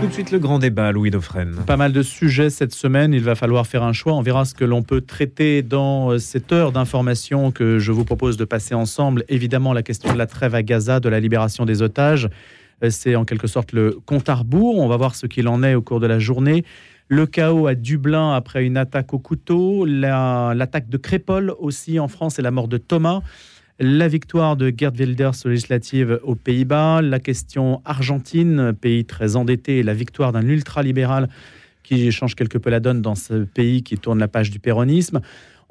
Tout de suite le grand débat, Louis Dauphren. Pas mal de sujets cette semaine, il va falloir faire un choix. On verra ce que l'on peut traiter dans euh, cette heure d'information que je vous propose de passer ensemble. Évidemment, la question de la trêve à Gaza, de la libération des otages. Euh, c'est en quelque sorte le compte à rebours. On va voir ce qu'il en est au cours de la journée. Le chaos à Dublin après une attaque au couteau, l'attaque de Crépole aussi en France et la mort de Thomas la victoire de Gerd Wilders aux législatives aux Pays-Bas, la question Argentine, pays très endetté, et la victoire d'un ultralibéral qui change quelque peu la donne dans ce pays qui tourne la page du péronisme.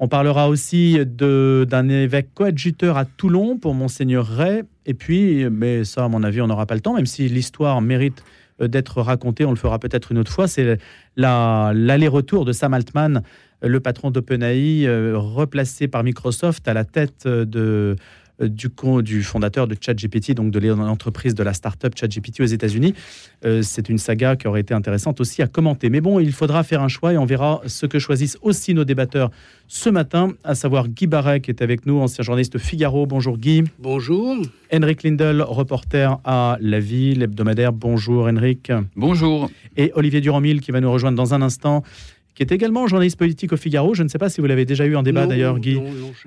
On parlera aussi d'un évêque coadjuteur à Toulon pour Monseigneur Ray. Et puis, mais ça, à mon avis, on n'aura pas le temps, même si l'histoire mérite d'être racontée, on le fera peut-être une autre fois. C'est l'aller-retour de Sam Altman le patron d'OpenAI, euh, replacé par Microsoft à la tête de, du, du fondateur de ChatGPT, donc de l'entreprise de la start-up ChatGPT aux États-Unis. Euh, c'est une saga qui aurait été intéressante aussi à commenter. Mais bon, il faudra faire un choix et on verra ce que choisissent aussi nos débatteurs ce matin, à savoir Guy Barret qui est avec nous, ancien journaliste Figaro. Bonjour Guy. Bonjour. Henrik Lindel, reporter à La Vie, l'hebdomadaire. Bonjour Henrik. Bonjour. Et Olivier Durand-Mille qui va nous rejoindre dans un instant qui est également journaliste politique au Figaro. Je ne sais pas si vous l'avez déjà eu en débat d'ailleurs, Guy,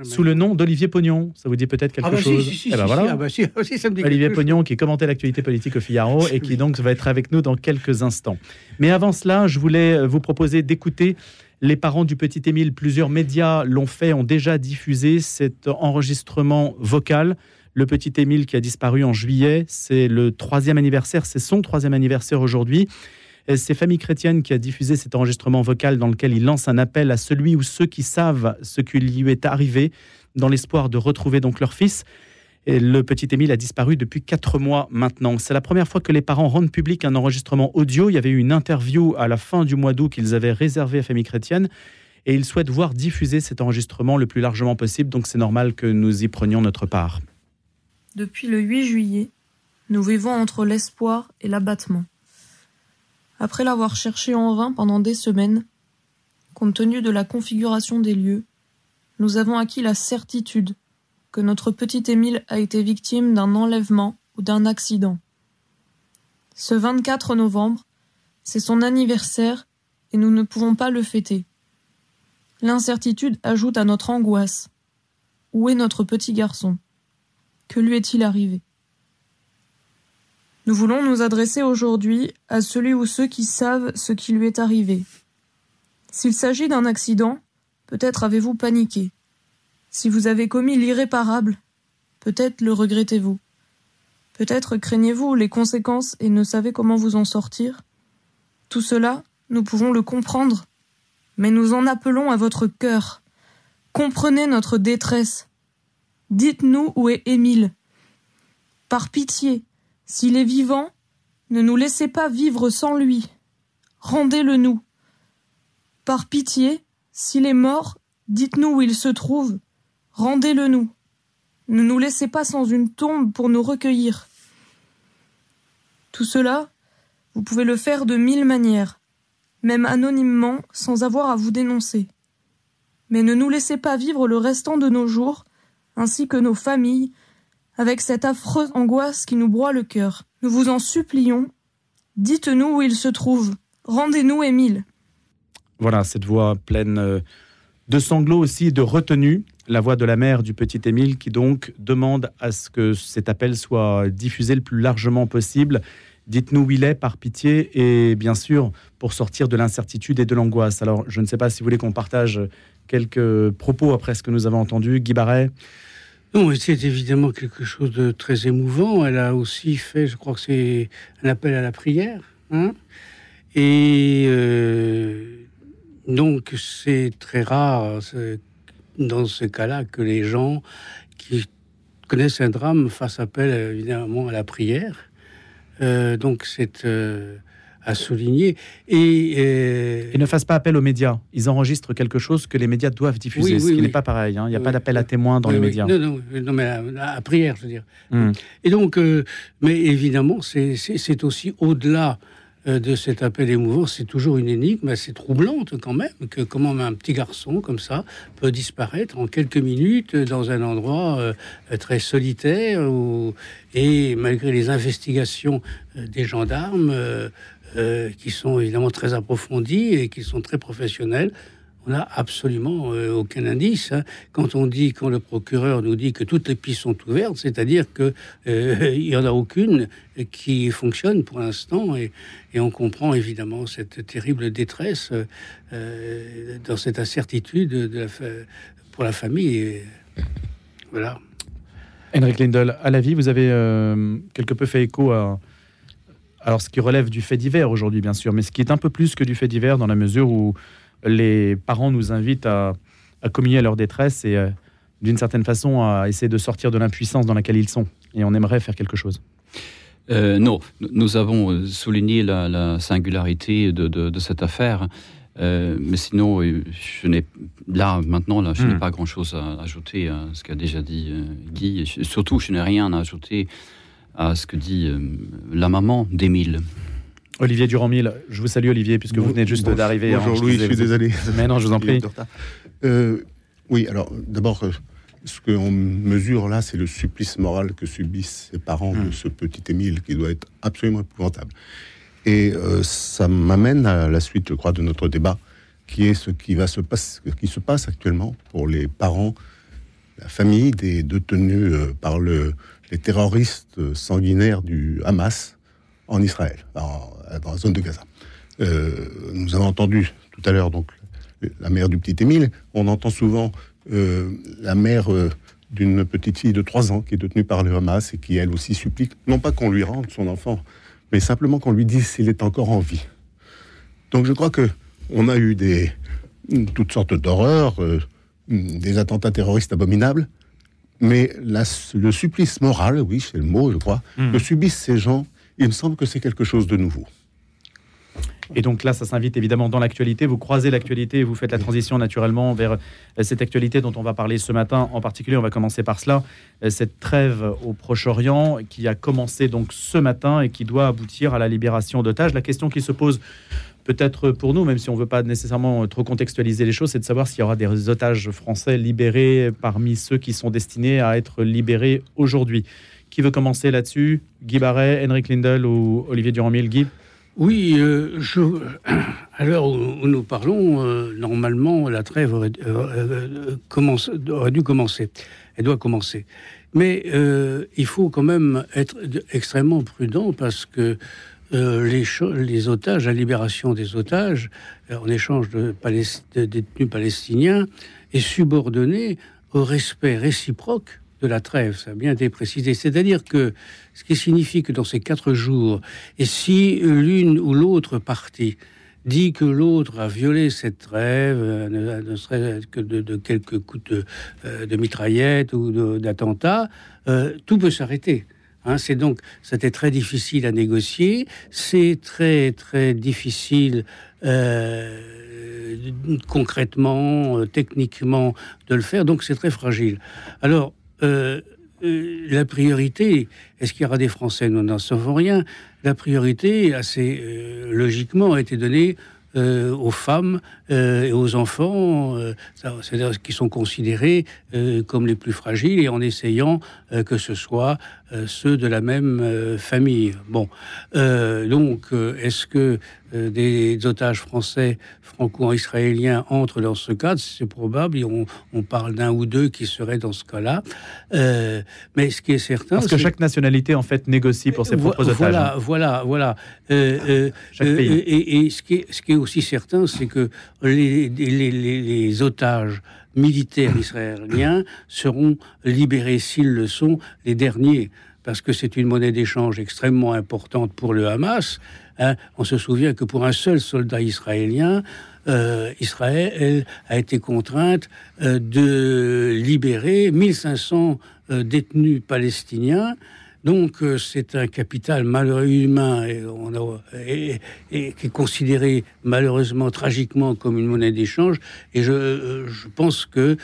sous le nom d'Olivier Pognon. Ça vous dit peut-être quelque ah bah chose si, si, eh ben voilà. ah bah si, ça me dit Olivier Pognon qui commentait l'actualité politique au Figaro et qui donc va être avec nous dans quelques instants. Mais avant cela, je voulais vous proposer d'écouter les parents du petit Émile. Plusieurs médias l'ont fait, ont déjà diffusé cet enregistrement vocal. Le petit Émile qui a disparu en juillet, c'est le troisième anniversaire, c'est son troisième anniversaire aujourd'hui. C'est Famille Chrétienne qui a diffusé cet enregistrement vocal dans lequel il lance un appel à celui ou ceux qui savent ce qui lui est arrivé dans l'espoir de retrouver donc leur fils. Et le petit Émile a disparu depuis quatre mois maintenant. C'est la première fois que les parents rendent public un enregistrement audio. Il y avait eu une interview à la fin du mois d'août qu'ils avaient réservée à Famille Chrétienne et ils souhaitent voir diffuser cet enregistrement le plus largement possible. Donc c'est normal que nous y prenions notre part. Depuis le 8 juillet, nous vivons entre l'espoir et l'abattement. Après l'avoir cherché en vain pendant des semaines, compte tenu de la configuration des lieux, nous avons acquis la certitude que notre petit Émile a été victime d'un enlèvement ou d'un accident. Ce 24 novembre, c'est son anniversaire et nous ne pouvons pas le fêter. L'incertitude ajoute à notre angoisse. Où est notre petit garçon? Que lui est-il arrivé? Nous voulons nous adresser aujourd'hui à celui ou ceux qui savent ce qui lui est arrivé. S'il s'agit d'un accident, peut-être avez-vous paniqué. Si vous avez commis l'irréparable, peut-être le regrettez-vous. Peut-être craignez-vous les conséquences et ne savez comment vous en sortir. Tout cela, nous pouvons le comprendre. Mais nous en appelons à votre cœur. Comprenez notre détresse. Dites-nous où est Émile. Par pitié, s'il est vivant, ne nous laissez pas vivre sans lui. Rendez-le nous. Par pitié, s'il est mort, dites-nous où il se trouve. Rendez-le nous. Ne nous laissez pas sans une tombe pour nous recueillir. Tout cela, vous pouvez le faire de mille manières, même anonymement, sans avoir à vous dénoncer. Mais ne nous laissez pas vivre le restant de nos jours, ainsi que nos familles, avec cette affreuse angoisse qui nous broie le cœur. Nous vous en supplions, dites-nous où il se trouve. Rendez-nous Émile. Voilà, cette voix pleine euh, de sanglots aussi, de retenue, la voix de la mère du petit Émile qui donc demande à ce que cet appel soit diffusé le plus largement possible. Dites-nous où il est, par pitié, et bien sûr, pour sortir de l'incertitude et de l'angoisse. Alors, je ne sais pas si vous voulez qu'on partage quelques propos après ce que nous avons entendu. Guy Barret non, c'est évidemment quelque chose de très émouvant. Elle a aussi fait, je crois que c'est un appel à la prière. Hein Et euh, donc, c'est très rare dans ce cas-là que les gens qui connaissent un drame fassent appel évidemment à la prière. Euh, donc, c'est euh, à souligner. Et, euh... ne fassent pas appel aux médias. Ils enregistrent quelque chose que les médias doivent diffuser, ce qui n'est pas pareil. Hein. Il n'y a pas d'appel à témoins dans les médias. Non, non, non, mais à, prière, je veux dire. Hmm. Et donc, euh, mais évidemment, c'est aussi au-delà euh, de cet appel émouvant, c'est toujours une énigme assez troublante quand même, que comment un petit garçon comme ça peut disparaître en quelques minutes dans un endroit euh, très solitaire, et malgré les investigations euh, des gendarmes, qui sont évidemment très approfondies et qui sont très professionnelles, on n'a absolument euh, aucun indice. Hein. Quand on dit, quand le procureur nous dit que toutes les pistes sont ouvertes, c'est-à-dire qu'il euh, n'y en a aucune qui fonctionne pour l'instant, et, on comprend évidemment cette terrible détresse euh, dans cette incertitude de pour la famille. voilà. Henrik Lindel, à la vie, vous avez quelque peu fait écho à, alors ce qui relève du fait divers aujourd'hui, bien sûr, mais ce qui est un peu plus que du fait divers dans la mesure où les parents nous invitent à, communier à leur détresse et euh, d'une certaine façon à essayer de sortir de l'impuissance dans laquelle ils sont. Et on aimerait faire quelque chose. Euh, non, nous avons euh, souligné la, singularité de, cette affaire. mais sinon, je n'ai là maintenant là, je n'ai hmm. pas grand-chose à ajouter à ce qu'a déjà dit Guy. surtout, je n'ai rien à ajouter à ce que dit la maman d'Émile. Olivier Durand-Mille, je vous salue Olivier, puisque vous venez juste d'arriver. Bonjour Louis, je suis désolé. Mais non, je vous en prie. Euh, oui, alors d'abord, euh, ce qu'on mesure là, c'est le supplice moral que subissent ces parents de hmm. ce petit Émile, qui doit être absolument épouvantable. Et euh, ça m'amène à la suite, je crois, de notre débat, qui est ce qui, va se passe, qui se passe actuellement pour les parents, la famille des détenus par le, les terroristes sanguinaires du Hamas en Israël, dans, la zone de Gaza. Euh, nous avons entendu tout à l'heure donc la mère du petit Émile. On entend souvent euh, la mère euh, d'une petite fille de 3 ans qui est détenue par le Hamas et qui elle aussi supplique, non pas qu'on lui rende son enfant, mais simplement qu'on lui dise s'il est encore en vie. Donc je crois que on a eu des toutes sortes d'horreurs, des attentats terroristes abominables, mais le supplice moral, oui, c'est le mot, je crois, hmm. que subissent ces gens il me semble que c'est quelque chose de nouveau. Et donc là, ça s'invite évidemment dans l'actualité. Vous croisez l'actualité et vous faites la transition naturellement vers euh, cette actualité dont on va parler ce matin. En particulier, on va commencer par cela, euh, cette trêve au Proche-Orient qui a commencé donc ce matin et qui doit aboutir à la libération d'otages. La question qui se pose peut-être pour nous, même si on ne veut pas nécessairement trop contextualiser les choses, c'est de savoir s'il y aura des otages français libérés parmi ceux qui sont destinés à être libérés aujourd'hui. Qui veut commencer là-dessus? Guy Barret, Henrik Lindel ou Olivier Durand-Mille? Guy? Oui, euh, à l'heure où, nous parlons, euh, normalement, la trêve aurait, euh, aurait, dû commencer. Elle doit commencer. Mais il faut quand même être extrêmement prudent parce que les, les, otages, la libération des otages en échange de, détenus palestiniens est subordonnée au respect réciproque de la trêve, ça a bien été précisé. C'est-à-dire que ce qui signifie que dans ces quatre jours, et si l'une ou l'autre partie dit que l'autre a violé cette trêve, euh, ne, serait que de, quelques coups de, euh, mitraillette ou d'attentat, euh, tout peut s'arrêter. Hein, c'est donc, c'était très difficile à négocier, c'est très très difficile concrètement, techniquement de le faire, donc c'est très fragile. Alors, euh, euh, la priorité, est-ce qu'il y aura des Français? Nous n'en savons rien. La priorité, assez euh, logiquement, a été donnée aux femmes et aux enfants, c'est-à-dire qui sont considérés comme les plus fragiles, et en essayant que ce soit ceux de la même famille. Bon, donc, est-ce que des otages français franco-israéliens entrent dans ce cadre, c'est probable. on, on, parle d'un ou deux qui seraient dans ce cas-là. Euh, mais ce qui est certain, parce que chaque nationalité en fait négocie pour ses propres otages. Voilà, voilà, voilà. Euh, euh, et, ce, qui est, ce qui est aussi certain, c'est que les, les, les, otages militaires israéliens seront libérés s'ils le sont les derniers parce que c'est une monnaie d'échange extrêmement importante pour le Hamas. Hein. on se souvient que pour un seul soldat israélien, euh, Israël a été contrainte euh, de libérer 1500 euh, détenus palestiniens. Donc c'est un capital malheureux humain et, qui est considéré malheureusement tragiquement comme une monnaie d'échange. Et je, je, pense que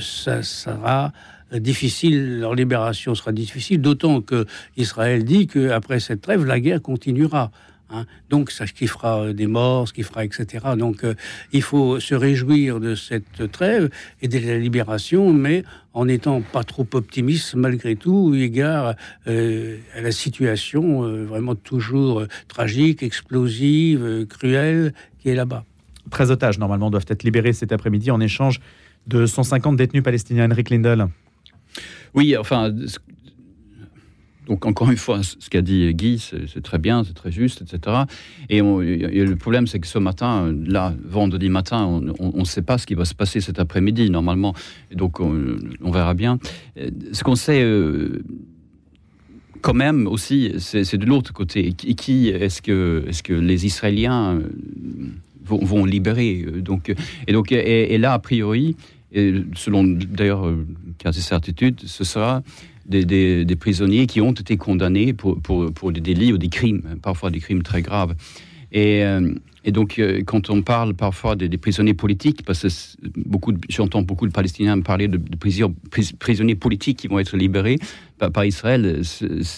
ça sera difficile, leur libération sera difficile, d'autant que Israël dit qu'après cette trêve, la guerre continuera. Hein. Donc, ça, ce qui fera des morts, ce qui fera, etc. Donc, il faut se réjouir de cette trêve et de la libération, mais en n'étant pas trop optimiste malgré tout, égard à la situation vraiment toujours tragique, explosive, cruelle qui est là-bas. 13 otages, normalement, doivent être libérés cet après-midi en échange de 150 détenus palestiniens. Henrik Lindel. Oui, enfin, donc encore une fois, ce qu'a dit Guy, c'est très bien, c'est très juste, etc. Et, le problème, c'est que ce matin, là, vendredi matin, on ne sait pas ce qui va se passer cet après-midi, normalement. Et donc, on, verra bien. Ce qu'on sait... Euh, quand même aussi, c'est de l'autre côté. Qui, est-ce que, les Israéliens euh, vont, libérer donc, Et donc, et, là, a priori, et selon d'ailleurs quasi certitude, ce sera des, prisonniers qui ont été condamnés pour, des délits ou des crimes, parfois des crimes très graves. Et, euh, donc, euh, quand on parle parfois des, prisonniers politiques, parce que j'entends beaucoup de Palestiniens parler de, prisonniers politiques qui vont être libérés par, Israël,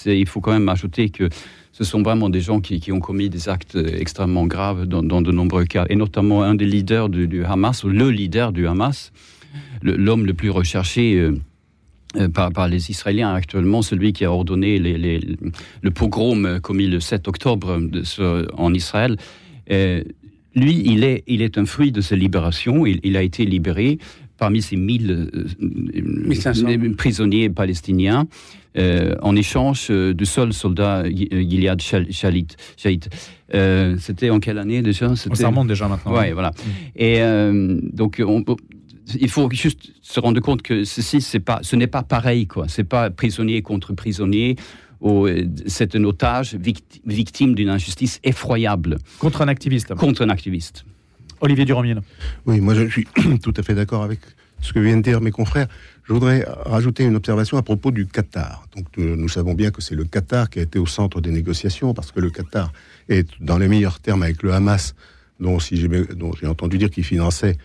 il faut quand même ajouter que ce sont vraiment des gens qui, ont commis des actes extrêmement graves dans, de nombreux cas, et notamment un des leaders du, Hamas, ou le leader du Hamas, l'homme le, plus recherché. Euh, euh, par, les Israéliens actuellement, celui qui a ordonné le pogrom commis le 7 octobre en Israël. Euh, lui, il est, il est un fruit de ces libérations. Il, a été libéré parmi ces 1000 euh, prisonniers palestiniens. en échange du seul soldat Gilead Shalit. C'était en quelle année déjà? Ça remonte déjà maintenant. Oui, voilà. Mm. Et donc, on, il faut juste se rendre compte que ceci, c'est pas, ce n'est pas pareil, quoi. C'est pas prisonnier contre prisonnier. Euh, c'est un otage victime d'une injustice effroyable. Contre un activiste. Contre un activiste. Olivier Durand-Miel. Oui, moi je suis tout à fait d'accord avec ce que viennent de dire mes confrères. Je voudrais rajouter une observation à propos du Qatar. Donc, euh, nous savons bien que c'est le Qatar qui a été au centre des négociations, parce que le Qatar est dans les meilleurs termes avec le Hamas, dont, si dont j'ai entendu dire qu'il finançait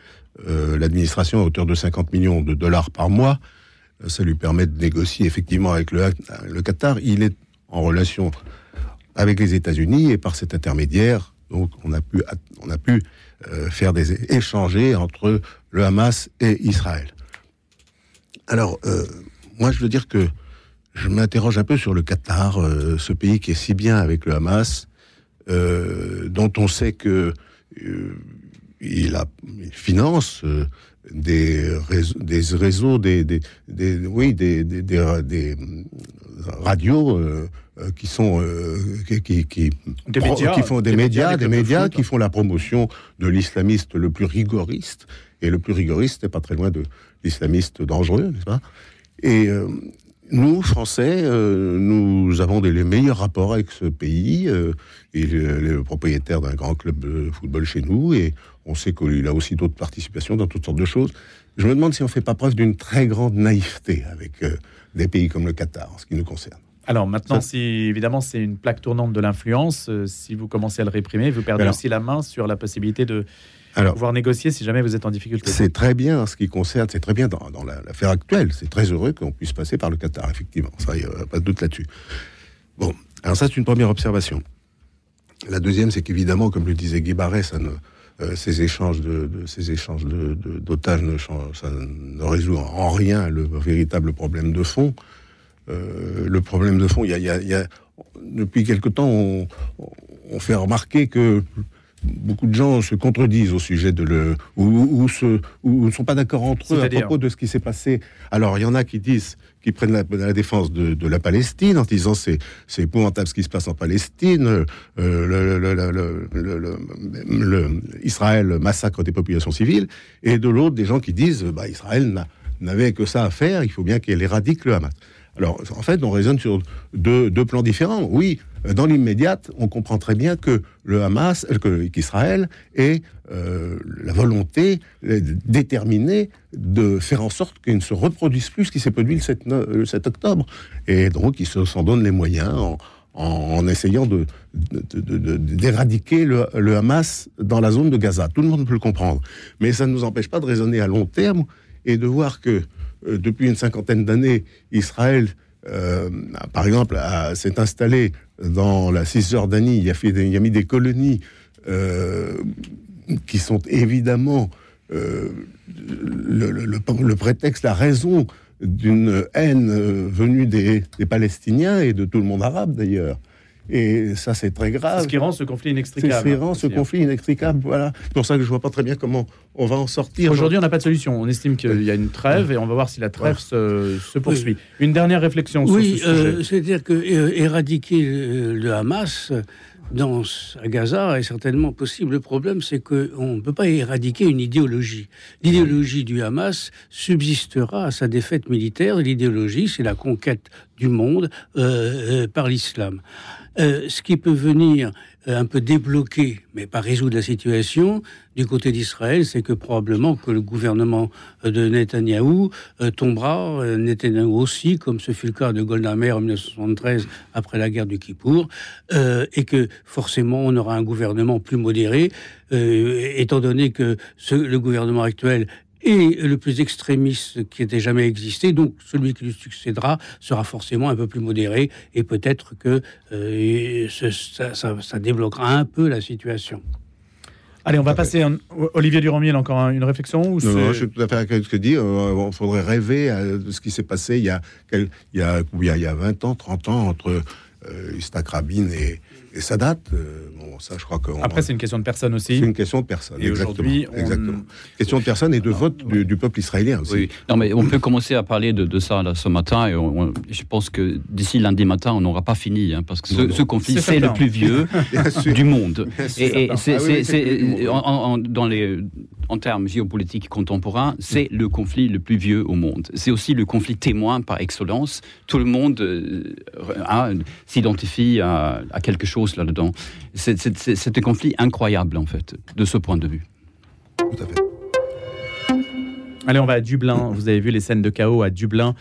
euh, l'administration à hauteur de 50 millions de dollars par mois. Euh, ça lui permet de négocier effectivement avec le, le Qatar. Il est en relation avec les États-Unis et par cet intermédiaire, donc on a pu, on a pu euh, faire des échanger entre le Hamas et Israël. Alors, moi, je veux dire que je m'interroge un peu sur le Qatar, ce pays qui est si bien avec le Hamas, dont on sait que il, a, finance euh, des, réseaux, des réseaux, des, des, oui, des, des, des radios euh, euh, qui sont qui, qui, qui, qui, font des, médias, des médias qui font la promotion de l'islamiste le plus rigoriste. Et le plus rigoriste n'est pas très loin de l'islamiste dangereux, n'est-ce pas? Et nous, Français, euh, nous avons des, les meilleurs rapports avec ce pays. Euh, il est le propriétaire d'un grand club de football chez nous et on sait qu'il a aussi d'autres participations dans toutes sortes de choses. Je me demande si on ne fait pas preuve d'une très grande naïveté avec euh, des pays comme le Qatar, en ce qui nous concerne. Alors maintenant, si évidemment c'est une plaque tournante de l'influence, si vous commencez à le réprimer, vous perdez aussi la main sur la possibilité de alors, pouvoir négocier si jamais vous êtes en difficulté. C'est très bien en ce qui concerne, c'est très bien dans, l'affaire actuelle. C'est très heureux qu'on puisse passer par le Qatar, effectivement. Ça, il n'y a pas de doute là-dessus. Bon, alors ça, c'est une première observation. La deuxième, c'est qu'évidemment, comme le disait Guy Barret, ça ne, euh, ces échanges de, ces échanges d'otages ne, ça ne résout en rien le véritable problème de fond. Euh, le problème de fond, il y a, depuis quelque temps, on, on, fait remarquer que beaucoup de gens se contredisent au sujet de le ou, ne sont pas d'accord entre eux à propos de ce qui s'est passé. Alors il y en a qui disent qui prennent la, défense de, la Palestine en disant c'est épouvantable ce qui se passe en Palestine, euh, Israël massacre des populations civiles, et de l'autre des gens qui disent bah, Israël n'avait que ça à faire, il faut bien qu'elle éradique le Hamas. Alors, en fait, on raisonne sur deux, plans différents. Oui, dans l'immédiate, on comprend très bien que le Hamas, euh, qu'Israël ait euh, la volonté déterminée de faire en sorte qu'il ne se reproduise plus ce qui s'est produit le 7, octobre. Et donc, ils s'en donnent les moyens en, essayant d'éradiquer le, Hamas dans la zone de Gaza. Tout le monde peut le comprendre. Mais ça ne nous empêche pas de raisonner à long terme et de voir que euh, depuis une cinquantaine d'années, Israël par exemple, s'est installé dans la Cisjordanie, il a, a mis des colonies qui sont évidemment le, prétexte, la raison d'une haine venue des, Palestiniens et de tout le monde arabe d'ailleurs. Et ça, c'est très grave. Ce qui rend ce conflit inextricable. C'est ce qui rend ce conflit inextricable. Voilà. C'est pour ça que je vois pas très bien comment on va en sortir. Aujourd'hui, on n'a pas de solution. On estime qu'il y a une trêve et on va voir si la trêve se, poursuit. Une dernière réflexion sur ce sujet. Euh, c'est-à-dire que euh, éradiquer le Hamas dans, à Gaza est certainement possible. Le problème, c'est qu'on ne peut pas éradiquer une idéologie. L'idéologie du Hamas subsistera à sa défaite militaire. L'idéologie, c'est la conquête du monde euh, par l'islam. Euh, ce qui peut venir euh, un peu débloquer, mais pas résoudre la situation, du côté d'Israël, c'est que probablement que le gouvernement euh, de Netanyahou tombera, Netanyahou aussi, comme ce fut le cas de Golda Meir en 1973 après la guerre du Kippour, et que forcément on aura un gouvernement plus modéré, étant donné que le gouvernement actuel et le plus extrémiste qui ait jamais existé. Donc celui qui lui succédera sera forcément un peu plus modéré et peut-être que euh, ça, débloquera un peu la situation. Allez, on va passer. Olivier Duromiel, encore une réflexion ou Non, je suis tout à fait avec ce que dit. Euh, il faudrait rêver de ce qui s'est passé il y, a, il, y a, il y a 20 ans, 30 ans entre euh, Rabin et, et Sadat. Euh, ça, je crois que. Après, c'est une question de personne aussi. C'est une question de personne. Et aujourd'hui, exactement. Question de personne et de vote du, peuple israélien aussi. Oui. Non, mais on peut commencer à parler de, ça là, ce matin. Et je pense que d'ici lundi matin, on n'aura pas fini, hein, parce que ce, conflit, c'est le plus vieux du monde. Et, c'est, ah dans les en termes géopolitiques contemporains, c'est le conflit le plus vieux au monde. C'est aussi le conflit témoin par excellence. Tout le monde euh, s'identifie à, à, quelque chose là-dedans. C'est un conflit incroyable, en fait, de ce point de vue. Tout à fait. Allez, on va à Dublin. Vous avez vu les scènes de chaos à Dublin.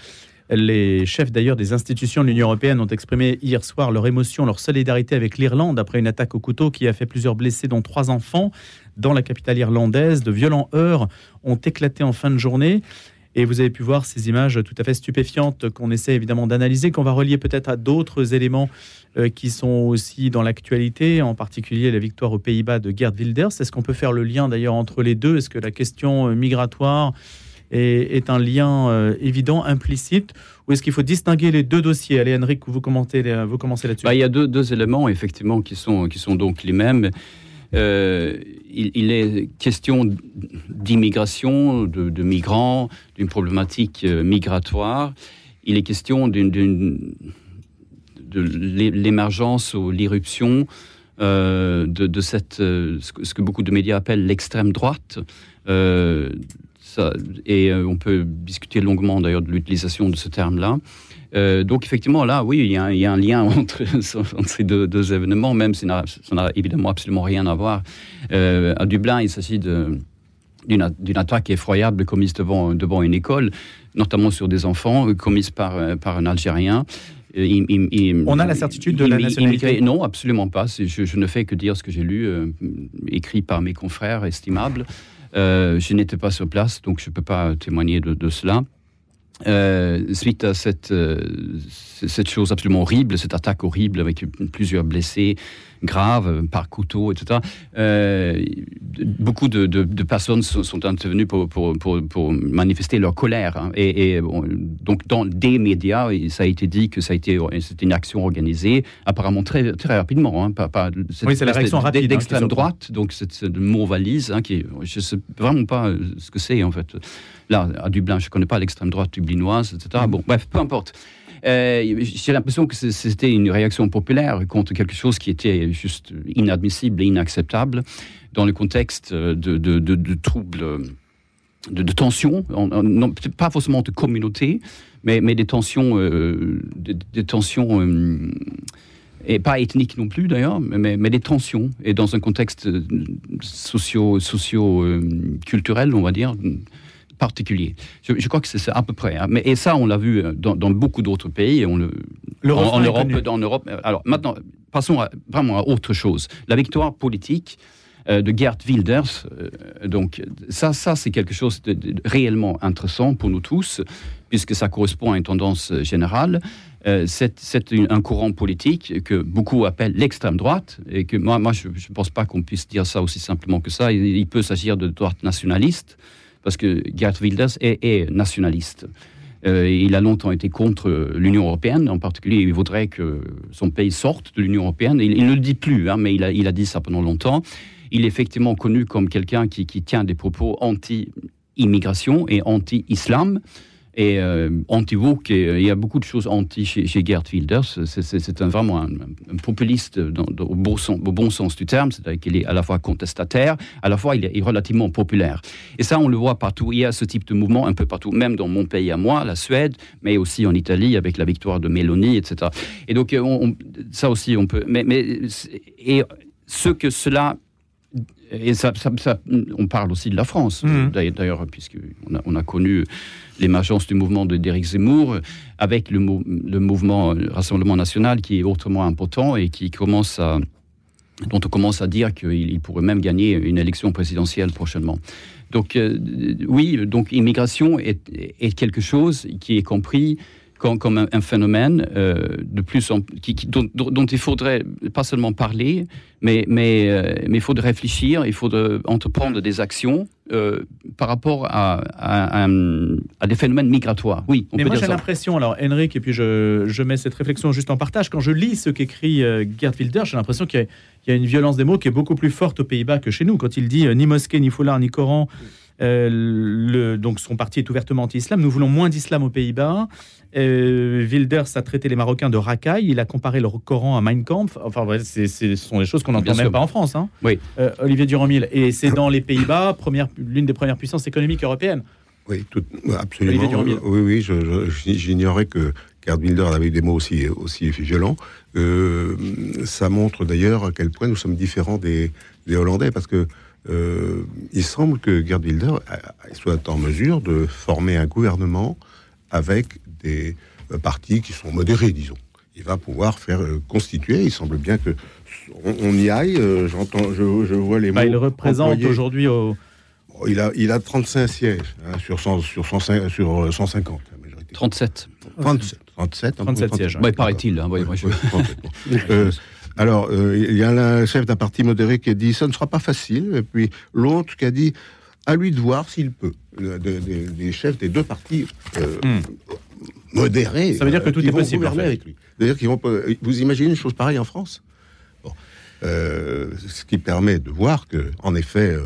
Les chefs d'ailleurs des institutions de l'Union européenne ont exprimé hier soir leur émotion, leur solidarité avec l'Irlande après une attaque au couteau qui a fait plusieurs blessés, dont trois enfants, dans la capitale irlandaise. De violents heurts ont éclaté en fin de journée. Et vous avez pu voir ces images tout à fait stupéfiantes qu'on essaie évidemment d'analyser, qu'on va relier peut-être à d'autres éléments euh, qui sont aussi dans l'actualité, en particulier la victoire aux Pays-Bas de Gerd Wilders. Est-ce qu'on peut faire le lien d'ailleurs entre les deux? Est-ce que la question euh, migratoire est, un lien euh, évident, implicite? Ou est-ce qu'il faut distinguer les deux dossiers? Allez, Henrik, vous, commentez, vous commencez là-dessus. Bah, il y a deux, deux, éléments, effectivement, qui sont, qui sont donc les mêmes. Euh, il, est question d'immigration, de, migrants, d'une problématique euh, migratoire. Il est question d'une, de l'émergence ou l'irruption euh, de, ce que beaucoup de médias appellent l'extrême droite. et on peut discuter longuement d'ailleurs de l'utilisation de ce terme-là. Euh, donc effectivement, là, oui, il y, a, un lien entre, ces deux, événements, même si ça n'a évidemment absolument rien à voir. Euh, à Dublin, il s'agit d'une attaque effroyable commise devant, devant une école, notamment sur des enfants, commise par, par un Algérien. Euh, On a la certitude de la nationalité Non, absolument pas. Je, ne fais que dire ce que j'ai lu, écrit par mes confrères estimables. je n'étais pas sur place, donc je ne peux pas témoigner de cela. Euh, suite à cette, euh, cette chose absolument horrible, cette attaque horrible avec plusieurs blessés graves par couteau, etc. Euh, beaucoup de, personnes sont, intervenues pour, pour, pour, manifester leur colère. Hein. Et, donc, dans des médias, ça a été dit que ça a été c'était une action organisée, apparemment très, très rapidement. Hein, oui, c'est la réaction rapide. Hein, d'extrême droite, donc c'est le mot valise, hein, qui, je ne sais vraiment pas ce que c'est, en fait. Là, à Dublin, je ne connais pas l'extrême droite dublinoise, etc. Mm. Bon, bref, peu importe. Euh, j'ai l'impression que c'était une réaction populaire contre quelque chose qui était juste inadmissible et inacceptable dans le contexte de, de, troubles, de, tensions, pas forcément de communauté, mais, des tensions, euh, des, tensions euh, et pas ethniques non plus d'ailleurs, mais, des tensions, et dans un contexte socio, socio culturel, on va dire, particulier. Je, crois que c'est à peu près. Hein. Mais, et ça, on l'a vu euh, dans, beaucoup d'autres pays. On le, en, Europe, dans Europe. Alors maintenant, passons vraiment à autre chose. La victoire politique de Gerd Wilders. donc ça, ça c'est quelque chose de, réellement intéressant pour nous tous, puisque ça correspond à une tendance générale. c'est un courant politique que beaucoup appellent l'extrême droite, et que moi, moi je ne pense pas qu'on puisse dire ça aussi simplement que ça. Il, peut s'agir de droite nationaliste, parce que Gerd Wilders est nationaliste. Euh, il a longtemps été contre l'Union européenne, en particulier, il voudrait que son pays sorte de l'Union européenne. Il, ne le dit plus, hein, mais il a, dit ça pendant longtemps. Il est effectivement connu comme quelqu'un qui tient des propos anti-immigration et anti-islam et euh, anti-woke. Euh, il y a beaucoup de choses anti chez, Gerd Wilders. C'est vraiment un, populiste dans, au, bon sens, au, bon sens, du terme, c'est-à-dire qu'il est à la fois contestataire, à la fois il est, relativement populaire. Et ça, on le voit partout. Il y a ce type de mouvement un peu partout, même dans mon pays à moi, la Suède, mais aussi en Italie avec la victoire de Meloni, etc. Et donc, euh, ça aussi, on peut. Mais, mais et ce que cela et ça, on parle aussi de la France, mmh. d'ailleurs, puisqu'on a, on a connu l'émergence du mouvement de d'Éric Zemmour, avec le, le, mouvement Rassemblement national qui est autrement important et qui commence à, dont on commence à dire qu'il pourrait même gagner une élection présidentielle prochainement. Donc euh, oui, donc immigration est, est, quelque chose qui est compris comme, un, phénomène euh, de plus en, qui, dont, il faudrait pas seulement parler, mais, mais, euh, mais il faut réfléchir, il faut entreprendre des actions euh, par rapport à, à, des phénomènes migratoires. Oui, on mais moi j'ai l'impression, alors Henrik, et puis je, je, mets cette réflexion juste en partage, quand je lis ce qu'écrit Gerd Wilder, j'ai l'impression qu'il y, y, a une violence des mots qui est beaucoup plus forte aux Pays-Bas que chez nous. Quand il dit ni mosquée, ni foulard, ni Coran, euh, le, donc son parti est ouvertement anti-islam. Nous voulons moins d'islam aux Pays-Bas. Euh, Wilders a traité les Marocains de racailles. Il a comparé le Coran à Mein Kampf. Enfin, ce sont des choses qu'on n'entend même pas en France. Hein. Oui. Euh, Olivier Durand-Mille. Et c'est dans les Pays-Bas, l'une des premières puissances économiques européennes. Oui, absolument. oui, oui, j'ignorais que Gerd Wilders avait eu des mots aussi, aussi violents. ça montre d'ailleurs à quel point nous sommes différents des, des Hollandais, parce que euh, il semble que Gerd Wilder soit en mesure de former un gouvernement avec des euh, partis qui sont modérés, disons. Il va pouvoir faire euh, constituer. Il semble bien que on, y aille. J'entends, je, vois les bah, mots. il représente aujourd'hui au. il a, il a 35 sièges hein, sur, 100, sur, 100, sur 150. 37. 37. 37, 37 sièges. Bah, paraît-il. Hein, Alors, euh, il y a un chef d'un parti modéré qui a dit ça ne sera pas facile, et puis l'autre qui a dit à lui de voir s'il peut. des, chefs des deux partis euh, hmm. modérés. Ça veut dire que tout euh, est possible. Avec lui. Vont. Vous imaginez une chose pareille en France? Bon. Ce qui permet de voir que, en effet,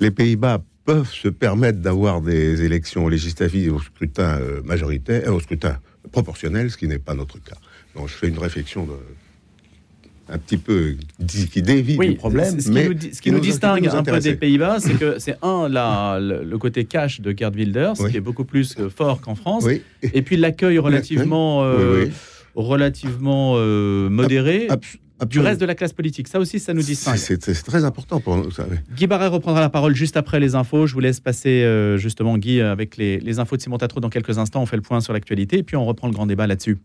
les Pays-Bas peuvent se permettre d'avoir des élections législatives au scrutin majoritaire, au scrutin proportionnel, ce qui n'est pas notre cas je fais une réflexion un petit peu qui dévie du problème. Ce mais qui nous, ce qui nous, distingue un peu des Pays-Bas, c'est que c'est un la, le, côté cash de Gerd Wilders, qui est beaucoup plus fort qu'en France, et puis l'accueil relativement, euh, relativement euh, modéré. du reste de la classe politique. Ça aussi, ça nous distingue. C'est très important pour nous. Guy Barret reprendra la parole juste après les infos. Je vous laisse passer euh, justement, Guy, avec les, les infos de Simon Tatro dans quelques instants. On fait le point sur l'actualité et puis on reprend le grand débat là-dessus.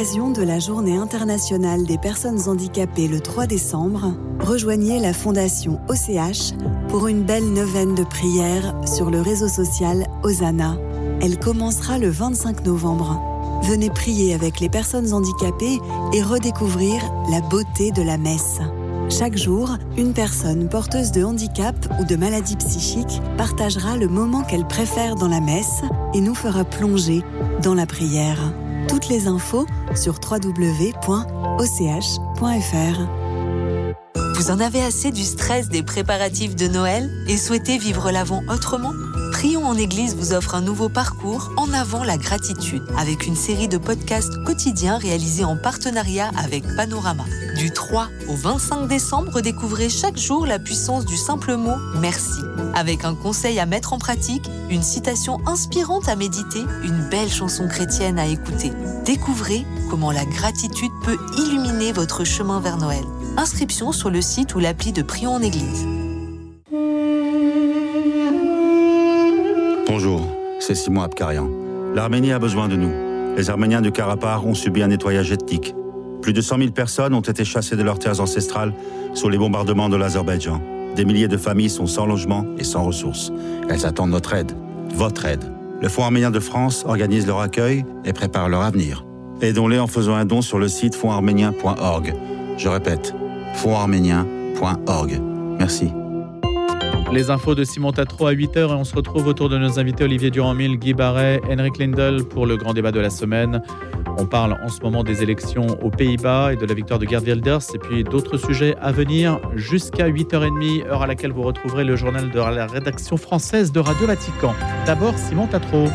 L'occasion de la Journée internationale des personnes handicapées le 3 décembre, rejoignez la Fondation OCH pour une belle neuvaine de prières sur le réseau social Osana. Elle commencera le 25 novembre. Venez prier avec les personnes handicapées et redécouvrir la beauté de la messe. Chaque jour, une personne porteuse de handicap ou de maladie psychique partagera le moment qu'elle préfère dans la messe et nous fera plonger dans la prière. Toutes les infos sur www.och.fr. Vous en avez assez du stress des préparatifs de Noël et souhaitez vivre l'avant autrement? Prions en Église vous offre un nouveau parcours en avant la gratitude, avec une série de podcasts quotidiens réalisés en partenariat avec Panorama. Du 3 au 25 décembre, découvrez chaque jour la puissance du simple mot merci, avec un conseil à mettre en pratique, une citation inspirante à méditer, une belle chanson chrétienne à écouter. Découvrez comment la gratitude peut illuminer votre chemin vers Noël. Inscription sur le site ou l'appli de Prions en Église. L'Arménie a besoin de nous. Les Arméniens de Karabakh ont subi un nettoyage ethnique. Plus de 100 000 personnes ont été chassées de leurs terres ancestrales sous les bombardements de l'Azerbaïdjan. Des milliers de familles sont sans logement et sans ressources. Elles attendent notre aide, votre aide. Le Fonds arménien de France organise leur accueil et prépare leur avenir. Aidons-les en faisant un don sur le site fondarménien.org. Je répète, fondarménien.org. Merci. Les infos de Simon Tatro à 8h et on se retrouve autour de nos invités Olivier Durand-Mille, Guy Barret, Henrik Lindel pour le grand débat de la semaine. On parle en ce moment des élections aux Pays-Bas et de la victoire de Gerd Wilders et puis d'autres sujets à venir jusqu'à 8h30, heure à laquelle vous retrouverez le journal de la rédaction française de Radio Vatican. D'abord, Simon Tatro.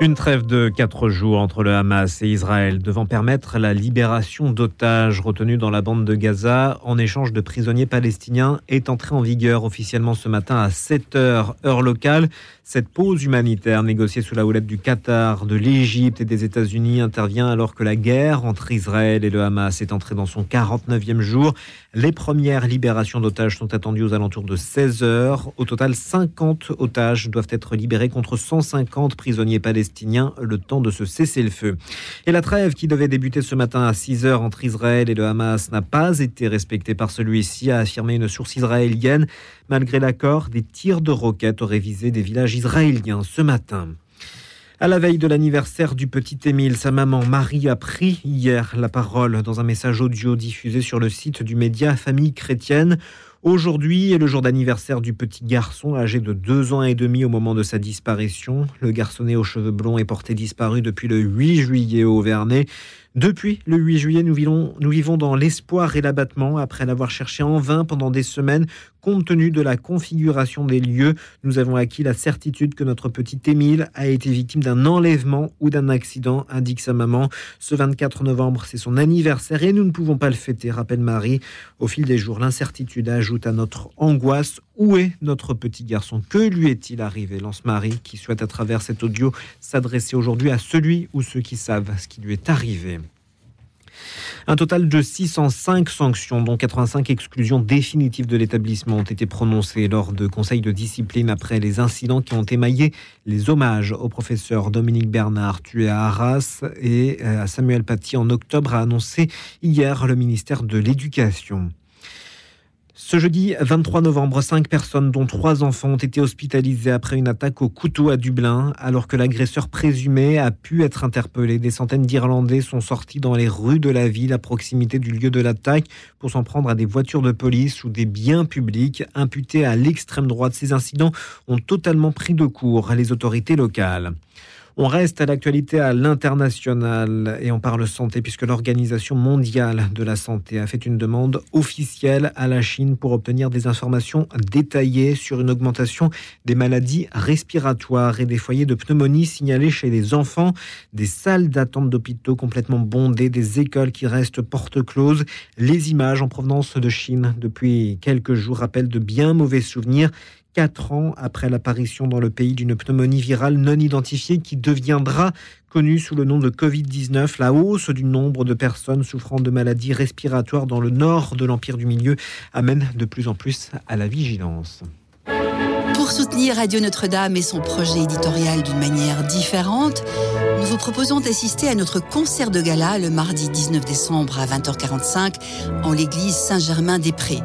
Une trêve de quatre jours entre le Hamas et Israël devant permettre la libération d'otages retenus dans la bande de Gaza en échange de prisonniers palestiniens est entrée en vigueur officiellement ce matin à 7 h heure locale. Cette pause humanitaire négociée sous la houlette du Qatar, de l'Égypte et des États-Unis intervient alors que la guerre entre Israël et le Hamas est entrée dans son 49e jour. Les premières libérations d'otages sont attendues aux alentours de 16 heures. Au total, 50 otages doivent être libérés contre 150 prisonniers palestiniens le temps de se cesser le feu. Et la trêve qui devait débuter ce matin à 6 heures entre Israël et le Hamas n'a pas été respectée par celui-ci, a affirmé une source israélienne. Malgré l'accord, des tirs de roquettes auraient visé des villages israéliens ce matin. À la veille de l'anniversaire du petit Émile, sa maman Marie a pris hier la parole dans un message audio diffusé sur le site du média Famille chrétienne. Aujourd'hui est le jour d'anniversaire du petit garçon âgé de deux ans et demi au moment de sa disparition. Le garçonnet aux cheveux blonds est porté disparu depuis le 8 juillet au Vernet. Depuis le 8 juillet, nous vivons, nous vivons dans l'espoir et l'abattement après l'avoir cherché en vain pendant des semaines. Compte tenu de la configuration des lieux, nous avons acquis la certitude que notre petit Émile a été victime d'un enlèvement ou d'un accident, indique sa maman. Ce 24 novembre, c'est son anniversaire et nous ne pouvons pas le fêter, rappelle Marie. Au fil des jours, l'incertitude ajoute à notre angoisse. Où est notre petit garçon? Que lui est-il arrivé? lance Marie, qui souhaite à travers cet audio s'adresser aujourd'hui à celui ou ceux qui savent ce qui lui est arrivé. Un total de 605 sanctions, dont 85 exclusions définitives de l'établissement, ont été prononcées lors de conseils de discipline après les incidents qui ont émaillé les hommages au professeur Dominique Bernard tué à Arras et à Samuel Paty en octobre, a annoncé hier le ministère de l'Éducation. Ce jeudi 23 novembre, cinq personnes, dont trois enfants, ont été hospitalisées après une attaque au couteau à Dublin, alors que l'agresseur présumé a pu être interpellé. Des centaines d'Irlandais sont sortis dans les rues de la ville à proximité du lieu de l'attaque pour s'en prendre à des voitures de police ou des biens publics imputés à l'extrême droite. Ces incidents ont totalement pris de court les autorités locales. On reste à l'actualité à l'international et on parle santé puisque l'Organisation mondiale de la santé a fait une demande officielle à la Chine pour obtenir des informations détaillées sur une augmentation des maladies respiratoires et des foyers de pneumonie signalés chez les enfants, des salles d'attente d'hôpitaux complètement bondées, des écoles qui restent porte closes. Les images en provenance de Chine depuis quelques jours rappellent de bien mauvais souvenirs quatre ans après l'apparition dans le pays d'une pneumonie virale non identifiée qui deviendra connue sous le nom de Covid-19. La hausse du nombre de personnes souffrant de maladies respiratoires dans le nord de l'Empire du Milieu amène de plus en plus à la vigilance. Pour soutenir Radio Notre-Dame et son projet éditorial d'une manière différente, nous vous proposons d'assister à notre concert de gala le mardi 19 décembre à 20h45 en l'église Saint-Germain-des-Prés.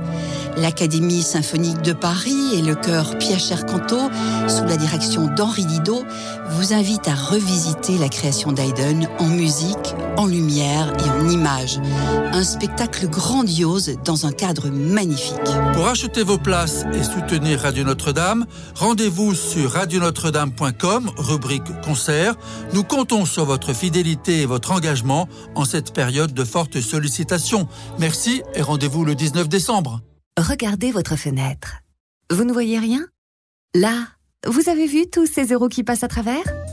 L'Académie symphonique de Paris et le chœur Pierre Canto, sous la direction d'Henri Didot, vous invitent à revisiter la création d'Haydn en musique, en lumière et en images. Un spectacle grandiose dans un cadre magnifique. Pour acheter vos places et soutenir Radio Notre-Dame, rendez-vous sur radionotre-dame.com, rubrique concert. Nous comptons sur votre fidélité et votre engagement en cette période de forte sollicitation. Merci et rendez-vous le 19 décembre. Regardez votre fenêtre. Vous ne voyez rien? Là, vous avez vu tous ces euros qui passent à travers?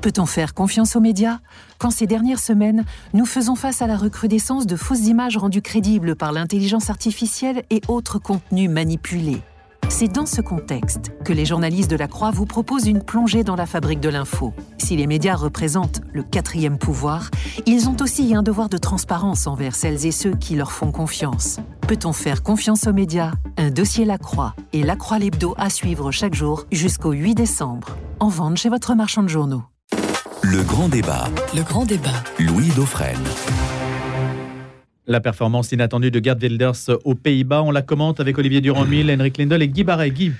Peut-on faire confiance aux médias quand ces dernières semaines, nous faisons face à la recrudescence de fausses images rendues crédibles par l'intelligence artificielle et autres contenus manipulés? C'est dans ce contexte que les journalistes de la Croix vous proposent une plongée dans la fabrique de l'info. Si les médias représentent le quatrième pouvoir, ils ont aussi un devoir de transparence envers celles et ceux qui leur font confiance. Peut-on faire confiance aux médias? Un dossier La Croix et La Croix l'Hebdo à suivre chaque jour jusqu'au 8 décembre. En vente chez votre marchand de journaux. Le grand débat. Le grand débat. Louis Dauphren. La performance inattendue de Gerd Wilders aux Pays-Bas, on la commente avec Olivier Durand-Mille, Henrik Lindel et Guy Barret. Guy.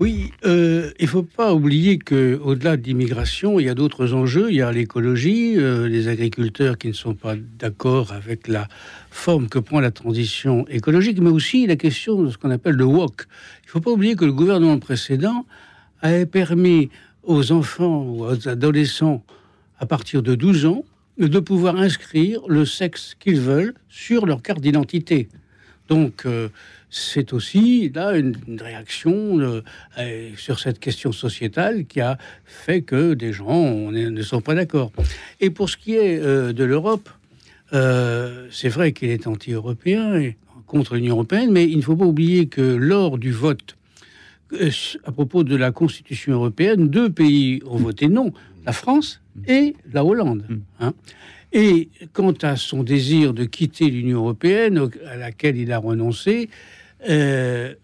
Oui, euh, il ne faut pas oublier qu'au-delà de l'immigration, il y a d'autres enjeux. Il y a l'écologie, euh, les agriculteurs qui ne sont pas d'accord avec la forme que prend la transition écologique, mais aussi la question de ce qu'on appelle le WOC. Il ne faut pas oublier que le gouvernement précédent avait permis aux enfants ou aux adolescents à partir de 12 ans de pouvoir inscrire le sexe qu'ils veulent sur leur carte d'identité. Donc, euh, c'est aussi là une, réaction euh, sur cette question sociétale qui a fait que des gens ne sont pas d'accord. Et pour ce qui est euh, de l'Europe, c'est vrai qu'il est anti-européen et contre l'Union européenne, mais il ne faut pas oublier que lors du vote à propos de la Constitution européenne, deux pays ont voté non la France et la Hollande. Mm. Hein. Et quant à son désir de quitter l'Union européenne, à laquelle il a renoncé, euh,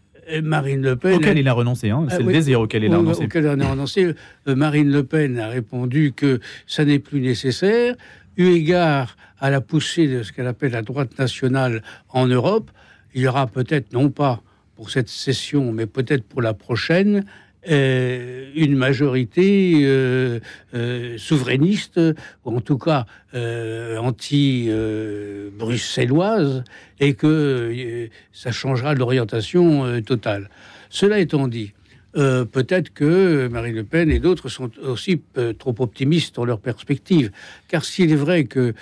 Marine Le Pen. Auquel il a renoncé, hein. c'est le désir auquel il a renoncé. Auquel il a renoncé. Euh, Marine Le Pen a répondu que ça n'est plus nécessaire. Eu égard à la poussée de ce qu'elle appelle la droite nationale en Europe, il y aura peut-être, non pas pour cette session, mais peut-être pour la prochaine, une majorité euh, euh, souverainiste, ou en tout cas anti-bruxelloise, et que ça changera l'orientation totale. Cela étant dit, peut-être que Marine Le Pen et d'autres sont aussi trop optimistes dans leur perspective. Car s'il est vrai que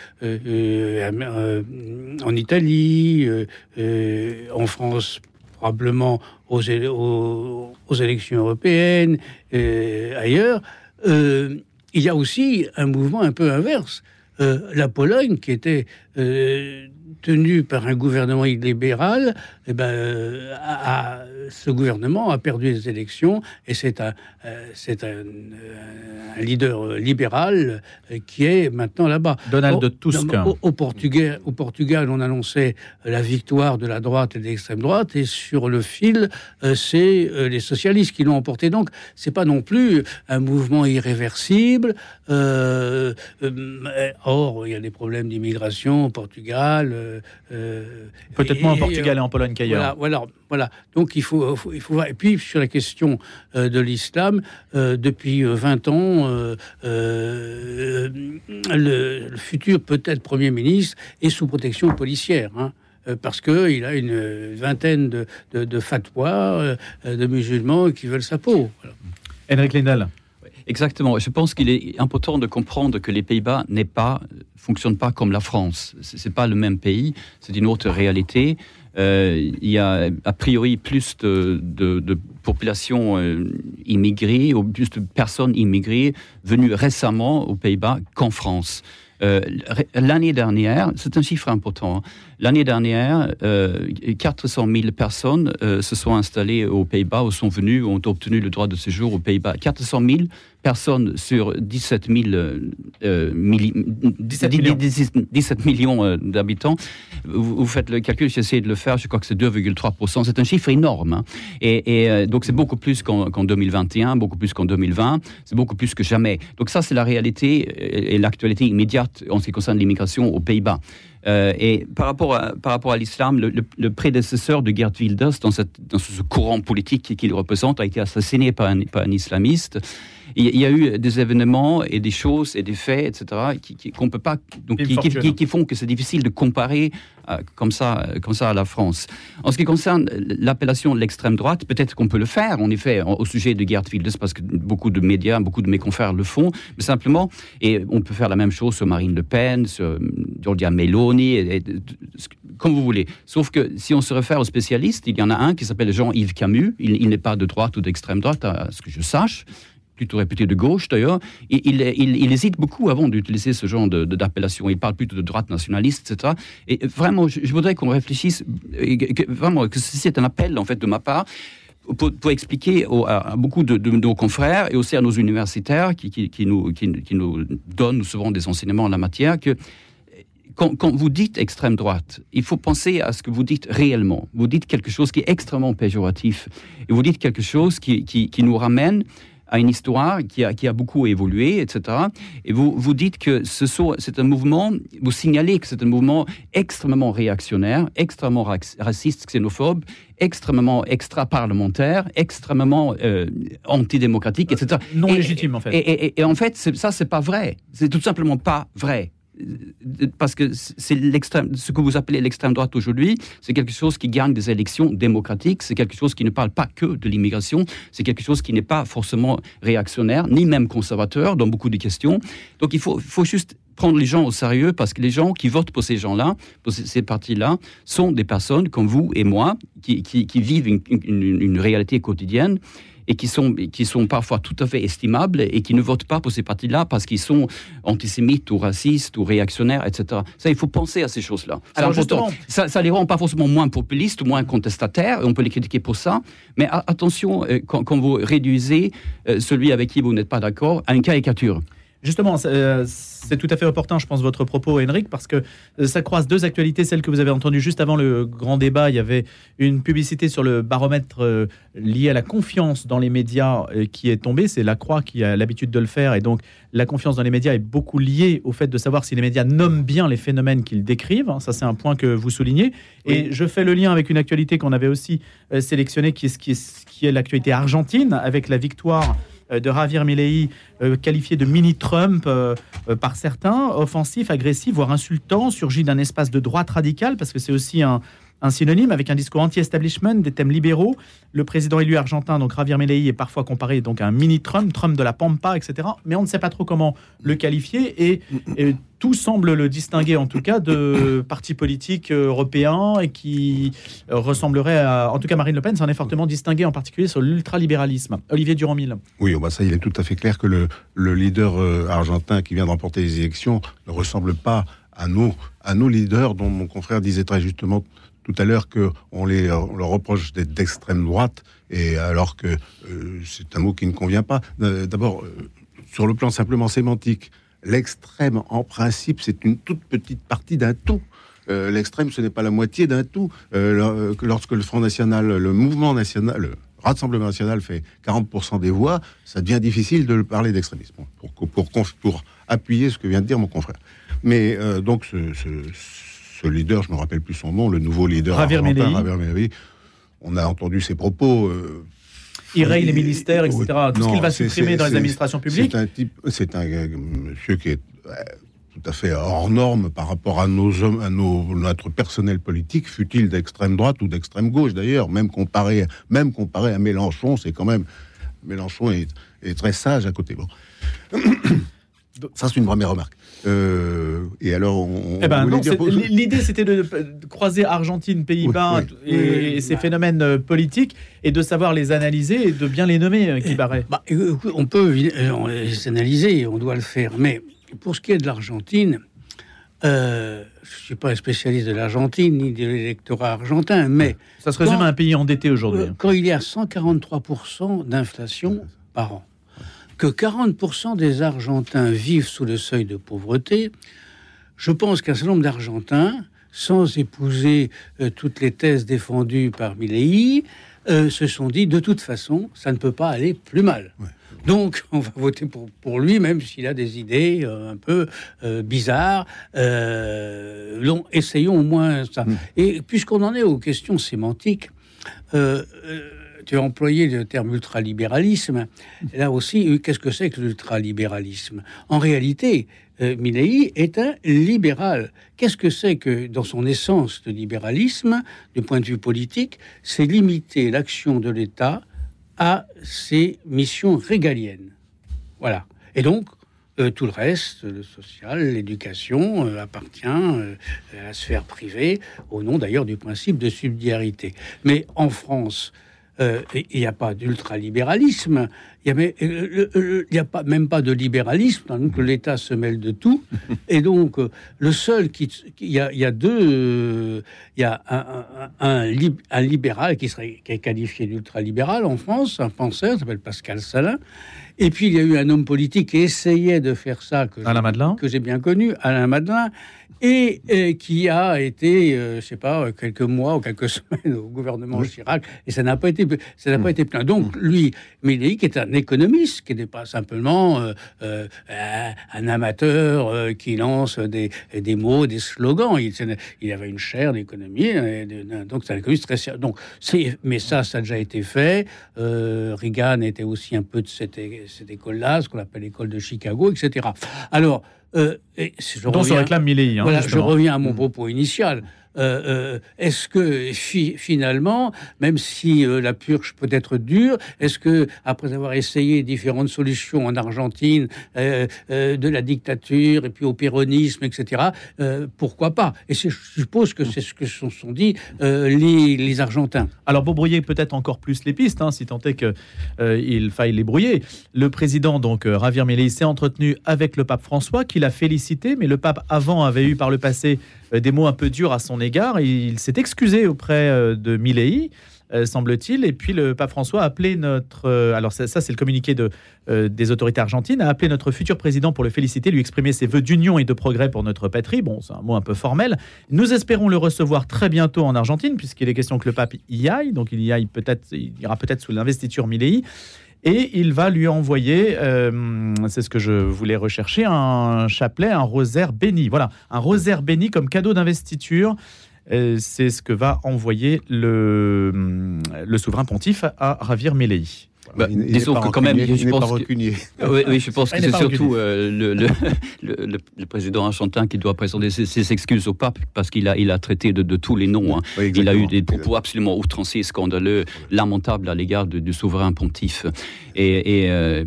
en Italie, en France, probablement aux, élections européennes, et ailleurs, euh, il y a aussi un mouvement un peu inverse. Euh, la Pologne, qui était euh, tenu par un gouvernement illibéral, eh ben, euh, ce gouvernement a perdu les élections et c'est un, euh, c'est un, un, leader libéral qui est maintenant là-bas. Donald au, Tusk. Au, Portugal, au Portugal, on annonçait la victoire de la droite et de l'extrême droite et sur le fil, euh, c'est les socialistes qui l'ont emporté. Donc, c'est pas non plus un mouvement irréversible. or, il y a des problèmes d'immigration au Portugal. Euh, euh, Peut-être moins en Portugal et en Pologne qu'ailleurs. Voilà, voilà, Donc il faut, il faut, Et puis sur la question euh, de l'islam, depuis 20 ans, le, futur peut-être Premier ministre est sous protection policière. Hein, parce qu'il a une vingtaine de, de, de fatwas de musulmans qui veulent sa peau. Voilà. Henrik. Exactement. Je pense qu'il est important de comprendre que les Pays-Bas n'est pas, fonctionnent pas comme la France. C'est pas le même pays. C'est une autre réalité. Euh, il y a a priori plus de, de, de population euh, immigrée ou plus de personnes immigrées venues récemment aux Pays-Bas qu'en France. Euh, l'année dernière, c'est un chiffre important, hein. l'année dernière, euh, 400 000 personnes euh, se sont installées aux Pays-Bas ou sont venues, ont obtenu le droit de séjour aux Pays-Bas. 400 000 personnes sur 17, 000, euh, 17 millions, 17 millions euh, d'habitants. Vous, faites le calcul, j'essaie de le faire, je crois que c'est 2,3%. C'est un chiffre énorme. Hein. Et, et euh, donc c'est beaucoup plus qu'en 2021, beaucoup plus qu'en 2020, c'est beaucoup plus que jamais. Donc ça, c'est la réalité et l'actualité immédiate en ce qui concerne l'immigration aux Pays-Bas. Euh, et par rapport à, par rapport à l'islam, le, le, prédécesseur de Gerd Wilders, dans, cette, dans ce courant politique qu'il représente, a été assassiné par un, par un islamiste il y a eu des événements et des choses et des faits, etc., qui, qu'on peut pas, donc, qui, qui, font que c'est difficile de comparer euh, comme, ça, comme ça à la France. En ce qui concerne l'appellation de l'extrême droite, peut-être qu'on peut le faire, en effet, au sujet de Gerd Wilders, parce que beaucoup de médias, beaucoup de mes confrères le font, mais simplement, et on peut faire la même chose sur Marine Le Pen, sur euh, Giorgia Meloni, et, comme vous voulez. Sauf que si on se réfère aux spécialistes, il y en a un qui s'appelle Jean-Yves Camus, il, il n'est pas de droite ou d'extrême droite, à ce que je sache, plutôt réputé de gauche d'ailleurs, il, il, hésite beaucoup avant d'utiliser ce genre d'appellation. il parle plutôt de droite nationaliste, etc. Et vraiment, je, voudrais qu'on réfléchisse, vraiment, que c'est un appel en fait de ma part. Pour, expliquer à, beaucoup de, nos confrères et aussi à nos universitaires qui, qui, nous, qui, nous, donnent souvent des enseignements en la matière que quand, quand, vous dites extrême droite, il faut penser à ce que vous dites réellement. Vous dites quelque chose qui est extrêmement péjoratif et vous dites quelque chose qui, qui nous ramène à une histoire qui a, qui a beaucoup évolué, etc. Et vous, vous dites que ce c'est un mouvement, vous signalez que c'est un mouvement extrêmement réactionnaire, extrêmement raciste, xénophobe, extrêmement extra-parlementaire, extrêmement euh, antidémocratique, etc. Non légitime, en fait. Et, et, et en fait, ça, c'est pas vrai. C'est tout simplement pas vrai parce que c'est ce que vous appelez l'extrême droite aujourd'hui, c'est quelque chose qui gagne des élections démocratiques, c'est quelque chose qui ne parle pas que de l'immigration, c'est quelque chose qui n'est pas forcément réactionnaire, ni même conservateur dans beaucoup de questions. Donc il faut, faut juste prendre les gens au sérieux parce que les gens qui votent pour ces gens-là, pour ces partis-là, sont des personnes comme vous et moi qui, vivent une réalité quotidienne et qui sont, qui sont parfois tout à fait estimables et qui ne votent pas pour ces partis-là parce qu'ils sont antisémites ou racistes ou réactionnaires, etc. Ça, il faut penser à ces choses-là. Alors ça, ça les rend pas forcément moins populistes ou moins contestataires, et on peut les critiquer pour ça, mais attention euh, quand, quand vous réduisez euh, celui avec qui vous n'êtes pas d'accord à une caricature. Justement, euh, c'est tout à fait opportun, je pense, votre propos, Henrik, parce que euh, ça croise deux actualités. Celle que vous avez entendue juste avant le grand débat, il y avait une publicité sur le baromètre euh, lié à la confiance dans les médias qui est tombée. C'est la Croix qui a l'habitude de le faire. Et donc, la confiance dans les médias est beaucoup liée au fait de savoir si les médias nomment bien les phénomènes qu'ils décrivent. Ça, c'est un point que vous soulignez. Et je fais le lien avec une actualité qu'on avait aussi sélectionnée, qui est, qui est, qui est l'actualité argentine, avec la victoire de Javier Milei, euh, qualifié de mini-Trump euh, par certains, offensif, agressif, voire insultant, surgit d'un espace de droite radicale, parce que c'est aussi un, un synonyme avec un discours anti-establishment, des thèmes libéraux. Le président élu argentin, donc Javier Milei, est parfois comparé donc à un mini-Trump, Trump de la Pampa, etc. Mais on ne sait pas trop comment le qualifier et, tout semble le distinguer en tout cas de partis politiques européens et qui ressemblerait à, en tout cas Marine Le Pen s'en est fortement distingué en particulier sur l'ultralibéralisme. Olivier Durand-Mille. Oui, oh, bah ça il est tout à fait clair que le, le leader euh, argentin qui vient de remporter les élections ne ressemble pas à nous, à nos leaders dont mon confrère disait très justement tout à l'heure qu'on les, leur reproche d'être d'extrême droite, et alors que euh, c'est un mot qui ne convient pas. Euh, d'abord, euh, sur le plan simplement sémantique, l'extrême, en principe, c'est une toute petite partie d'un tout. l'extrême, ce n'est pas la moitié d'un tout. lorsque le Front National, le mouvement national, le Rassemblement National fait 40% des voix, ça devient difficile de parler d'extrémisme, pour, pour, pour, appuyer ce que vient de dire mon confrère. Mais donc, ce leader, je ne me rappelle plus son nom, le nouveau leader Javier Milei. On a entendu ses propos. Euh, il raye les ministères, etc. Tout ce qu'il va supprimer dans les administrations publiques. C'est un type, c'est un monsieur qui est euh, tout à fait hors norme par rapport à nos hommes, à nos, notre personnel politique, fut-il d'extrême droite ou d'extrême gauche d'ailleurs, même comparé, même comparé à Mélenchon, c'est quand même Mélenchon est, est, très sage à côté. Bon. Ça, c'est une première remarque. Euh, et alors, on, eh ben, l'idée, c'était de, croiser Argentine, Pays-Bas et, ces phénomènes euh, politiques et de savoir les analyser et de bien les nommer, euh, qui paraît. Bah, on peut les analyser, on doit le faire. Mais pour ce qui est de l'Argentine, je ne suis pas un spécialiste de l'Argentine ni de l'électorat argentin, mais... Ça se résume à un pays endetté aujourd'hui. Quand il y a 143% d'inflation par an, que 40% des Argentins vivent sous le seuil de pauvreté, je pense qu'un certain nombre d'Argentins, sans épouser euh, toutes les thèses défendues par Milley, euh, se sont dit de toute façon, ça ne peut pas aller plus mal. Donc, on va voter pour, pour lui, même s'il a des idées euh, un peu bizarres. essayons au moins ça. Mm. Et puisqu'on en est aux questions sémantiques, tu as employé le terme ultralibéralisme. Là aussi, qu'est-ce que c'est que l'ultralibéralisme? En réalité, euh, est un libéral. Qu'est-ce que c'est que, dans son essence de libéralisme, du point de vue politique, c'est limiter l'action de l'État à ses missions régaliennes. Voilà. Et donc, euh, tout le reste, le social, l'éducation, euh, appartient euh, à la sphère privée, au nom d'ailleurs du principe de subsidiarité. Mais en France, il n'y a pas d'ultralibéralisme, il n'y a, euh, euh, a pas, même pas de libéralisme, donc l'État se mêle de tout. Et donc, le seul qui. Il y, a, deux. Il y a un, un, libéral qui, serait, qui est qualifié d'ultralibéral en France, un penseur, s'appelle Pascal Salin. Et puis, il y a eu un homme politique qui essayait de faire ça, que j'ai bien connu, Alain Madelin, et, qui a été, euh, je sais pas, quelques mois ou quelques semaines au gouvernement Chirac, et ça n'a pas été, ça n'a pas mm. été plein. Donc mm. lui, qui est un économiste, qui n'est pas simplement euh, euh, un amateur qui lance des, des mots, des slogans. Il, il avait une chaire d'économie, donc c'est un économiste très sérieux. Donc c'est, mais ça, ça a déjà été fait. Reagan était aussi un peu de cette, cette école-là, ce qu'on appelle l'école de Chicago, etc. Alors euh, et je dont reviens, se réclame Milley. Hein, je reviens à mon mm. propos initial. Euh, euh, est-ce que finalement, même si euh, la purge peut être dure, est-ce que après avoir essayé différentes solutions en Argentine, de la dictature et puis au péronisme, etc., pourquoi pas? Et je suppose que c'est ce que se sont dit les, Argentins. Alors pour brouiller peut-être encore plus les pistes, hein, si tant est qu'il faille les brouiller, le président donc Javier Milei s'est entretenu avec le pape François, qu'il a félicité, mais le pape avant avait eu par le passé euh, des mots un peu durs à son égard. Il s'est excusé auprès euh, de Milei. Euh, semble-t-il. Et puis le pape François a appelé notre... alors ça, c'est le communiqué de, des autorités argentines, a appelé notre futur président pour le féliciter, lui exprimer ses voeux d'union et de progrès pour notre patrie. Bon, c'est un mot un peu formel. Nous espérons le recevoir très bientôt en Argentine, puisqu'il est question que le pape y aille. Donc il y aille peut-être, il ira peut-être sous l'investiture Milei et il va lui envoyer, euh, c'est ce que je voulais rechercher, un chapelet, un rosaire béni. Voilà, un rosaire béni comme cadeau d'investiture. Euh, c'est ce que va envoyer le, souverain pontife à Ravir Melei. Bah, disons que quand même, je pense que, oui, je pense que c'est surtout euh, le, le, le, président argentin qui doit présenter ses, excuses au pape parce qu'il a, il a traité de, de tous les noms. Hein. il a eu des propos absolument outranciers, scandaleux, lamentables à l'égard du souverain pontife. Et, et euh,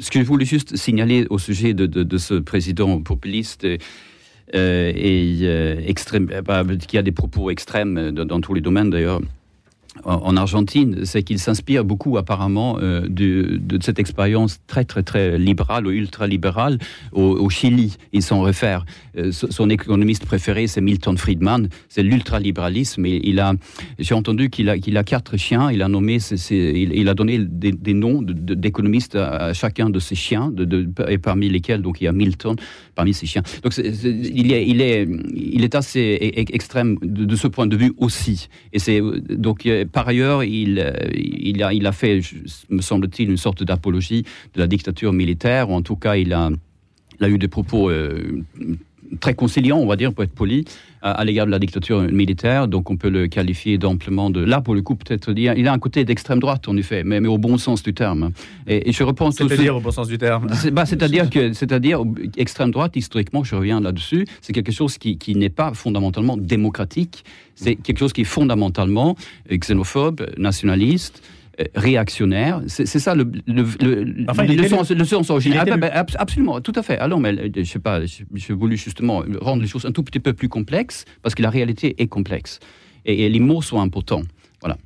ce que je voulais juste signaler au sujet de, de, ce président populiste. Euh, et extrême, bah, qui a des propos extrêmes dans, dans tous les domaines d'ailleurs en Argentine, c'est qu'il s'inspire beaucoup apparemment euh, de, cette expérience très très très libérale ou ultra-libérale au, Chili. Il s'en réfère. Euh, son économiste préféré, c'est Milton Friedman. C'est l'ultralibéralisme. Il a, j'ai entendu qu'il a, qu'il a quatre chiens. Il a nommé, il, a donné des, noms d'économistes à, chacun de ses chiens, et parmi lesquels donc il y a Milton parmi ses chiens. Donc il, est, il, est, il est assez e, e, extrême de, ce point de vue aussi. Et c'est donc par ailleurs, il, euh, a, fait, me semble-t-il, une sorte d'apologie de la dictature militaire, ou en tout cas, il a, a eu des propos euh, très conciliants, on va dire, pour être poli, à, l'égard de la dictature militaire. Donc on peut le qualifier d'amplement de. Là, pour le coup, peut-être dire. Il a un côté d'extrême droite, en effet, mais, mais, au bon sens du terme. Et, je reprends. C'est-à-dire au bon sens du terme bah, C'est-à-dire que, c'est-à-dire, extrême droite, historiquement, je reviens là-dessus, c'est quelque chose qui, qui n'est pas fondamentalement démocratique. C'est quelque chose qui est fondamentalement xénophobe, nationaliste. Euh, réactionnaire. C'est ça le, le, le, sens, le sens original. Ah, ben, ben, absolument, tout à fait. Alors, mais euh, je sais pas, j'ai voulu justement rendre les choses un tout petit peu plus complexes parce que la réalité est complexe et, les mots sont importants. Voilà.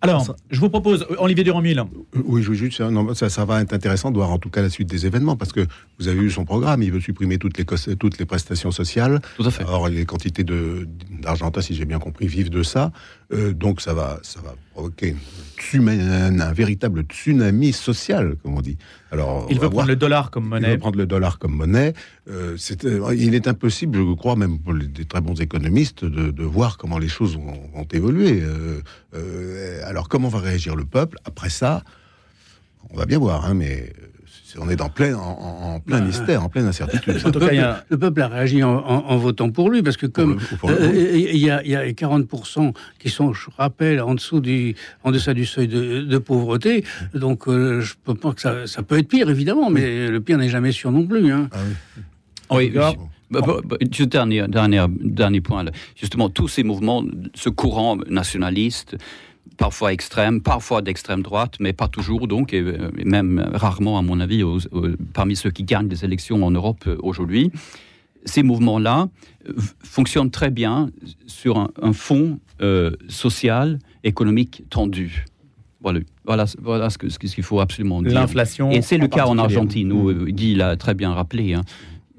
Alors, je vous propose, Olivier Durand-Mille. Oui, je juste, ça, ça, va être intéressant de voir en tout cas la suite des événements, parce que vous avez vu son programme, il veut supprimer toutes les, toutes les prestations sociales. Tout à fait. Or, les quantités d'Argentin, si j'ai bien compris, vivent de ça. Euh, donc ça va, ça va provoquer un, un, véritable tsunami social, comme on dit. Alors, il veut prendre le dollar comme monnaie. Il veut prendre le dollar comme monnaie. Euh, euh, il est impossible, je crois, même pour des très bons économistes, de, voir comment les choses vont, évoluer. alors comment va réagir le peuple après ça? On va bien voir, hein, mais on est dans plein, en, plein bah, mystère, en pleine incertitude. Le peuple, a... réagi en, votant pour lui, parce que comme euh, il y, a, 40% qui sont, je rappelle, en dessous du, en deçà du seuil de, pauvreté, donc euh, je peux pas que ça, peut être pire, évidemment, mais le pire n'est jamais sûr non plus. Hein. Ah oui. oui. Bah, bah, bah, dernier, dernier, dernier point, justement, tous ces mouvements, ce courant nationaliste, parfois extrême, parfois d'extrême droite, mais pas toujours donc, et euh, même rarement à mon avis parmi ceux qui gagnent les élections en Europe euh, aujourd'hui. Ces mouvements-là euh, fonctionnent très bien sur un, fond social, économique tendu. Voilà, voilà, voilà ce qu'il ce faut absolument dire. L'inflation. Et c'est le cas en Argentine, où mmh. Guy l'a très bien rappelé. Hein.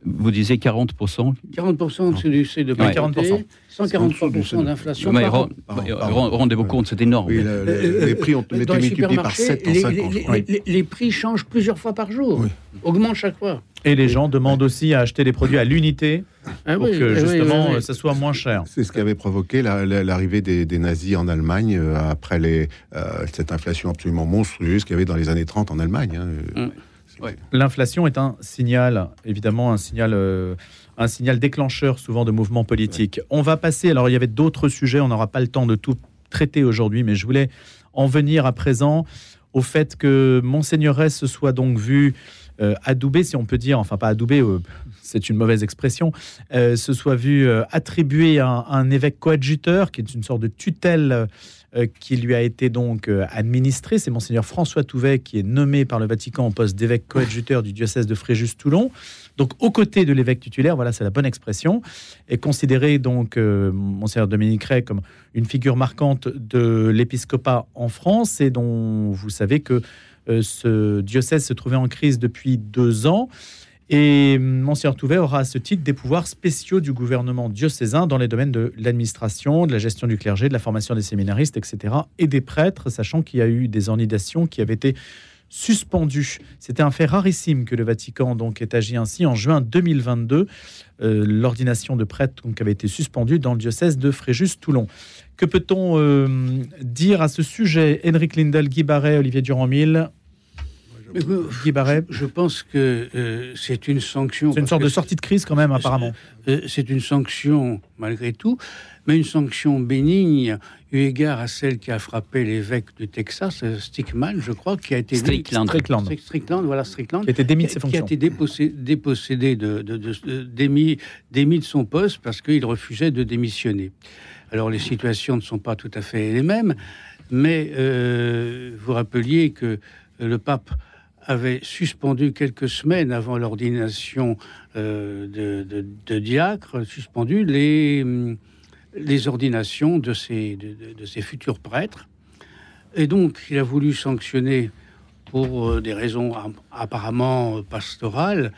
Vous disiez 40% 40% c'est du de ouais. 40%. 143% d'inflation. Mais rendez-vous compte, c'est énorme. Oui, les, les prix ont été multipliés par 7 en 5 ans. Les, les, prix changent plusieurs fois par jour, oui. augmentent chaque fois. Et les gens demandent aussi à acheter des produits à l'unité ah pour que justement oui, ça soit moins cher. C'est ce qui avait provoqué l'arrivée des, des, nazis en Allemagne euh, après les, euh, cette inflation absolument monstrueuse qu'il y avait dans les années 30 en Allemagne. Hein. Mm. L'inflation est un signal, évidemment, un signal, euh, un signal déclencheur souvent de mouvements politiques. On va passer, alors il y avait d'autres sujets, on n'aura pas le temps de tout traiter aujourd'hui, mais je voulais en venir à présent au fait que Monseigneuresse se soit donc vu euh, adoubé, si on peut dire, enfin pas adoubé, euh, c'est une mauvaise expression, se soit vu attribuer un, un, évêque coadjuteur, qui est une sorte de tutelle euh, qui lui a été donc euh, administré. C'est monseigneur François Touvet qui est nommé par le Vatican au poste d'évêque coadjuteur du diocèse de Fréjus-Toulon. Donc aux côtés de l'évêque titulaire, voilà, c'est la bonne expression, est considéré donc euh, monseigneur Dominique Ray comme une figure marquante de l'épiscopat en France et dont vous savez que ce diocèse se trouvait en crise depuis deux ans. Et Monseigneur Touvet aura à ce titre des pouvoirs spéciaux du gouvernement diocésain dans les domaines de l'administration, de la gestion du clergé, de la formation des séminaristes, etc. et des prêtres, sachant qu'il y a eu des ornidations qui avaient été suspendues. C'était un fait rarissime que le Vatican donc ait agi ainsi en juin 2022. Euh, l'ordination de prêtres donc, avait été suspendue dans le diocèse de Fréjus-Toulon. Que peut-on euh, dire à ce sujet? Henrik Lindel, Guy Barret, Olivier Durand-Mille Guy Barret Je pense que euh, c'est une sanction. C'est une sorte de sortie de crise quand même, apparemment. Euh, c'est une sanction, malgré tout, mais une sanction bénigne, eu égard à celle qui a frappé l'évêque du Texas, euh, Stickman, je crois, qui a été... Strickland. Strickland. Strickland, voilà, Strickland. Qui a été démis de ses fonctions. Qui a été dépossédé, de, de, de, démis, démis de son poste parce qu'il refusait de démissionner. Alors les situations ne sont pas tout à fait les mêmes, mais vous rappeliez que le pape avait suspendu quelques semaines avant l'ordination euh, de, diacre, suspendu les, hum, les ordinations de ces, de, ces futurs prêtres. Et donc, il a voulu sanctionner pour euh, des raisons apparemment pastorales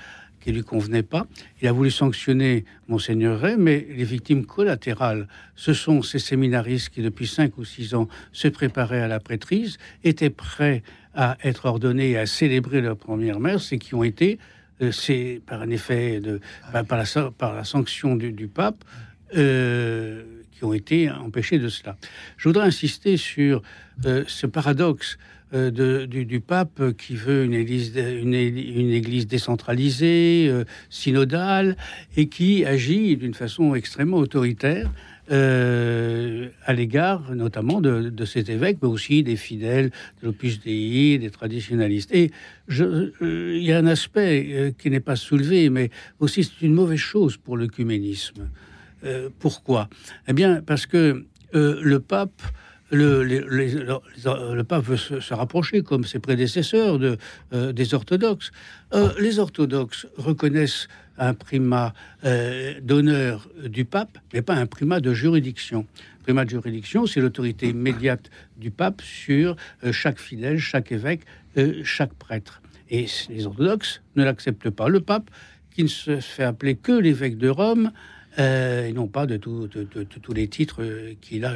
qui lui convenaient pas. Il a voulu sanctionner Monseigneur Ray, mais les victimes collatérales, ce sont ces séminaristes qui, depuis cinq ou six ans, se préparaient à la prêtrise, étaient prêts à être ordonnés et à célébrer leur première messe et qui ont été, euh, c'est par un effet de, par, la, par la sanction du, pape, euh, qui ont été empêchés de cela. Je voudrais insister sur euh, ce paradoxe de, du, pape qui veut une église, une, église décentralisée, synodale, et qui agit d'une façon extrêmement autoritaire euh, à l'égard notamment de, de, cet évêque, mais aussi des fidèles de l'Opus Dei, des traditionalistes. Et euh, il y a un aspect euh, qui n'est pas soulevé, mais aussi c'est une mauvaise chose pour l'œcuménisme. pourquoi? Eh bien, parce que le pape le, pape veut se, rapprocher, comme ses prédécesseurs, de, des orthodoxes. les orthodoxes reconnaissent un primat euh, d'honneur du pape, mais pas un primat de juridiction. Primat de juridiction, c'est l'autorité immédiate du pape sur euh, chaque fidèle, chaque évêque, euh, chaque prêtre. Et les orthodoxes ne l'acceptent pas. Le pape, qui ne se fait appeler que l'évêque de Rome, et non pas de, tous les titres qu'il a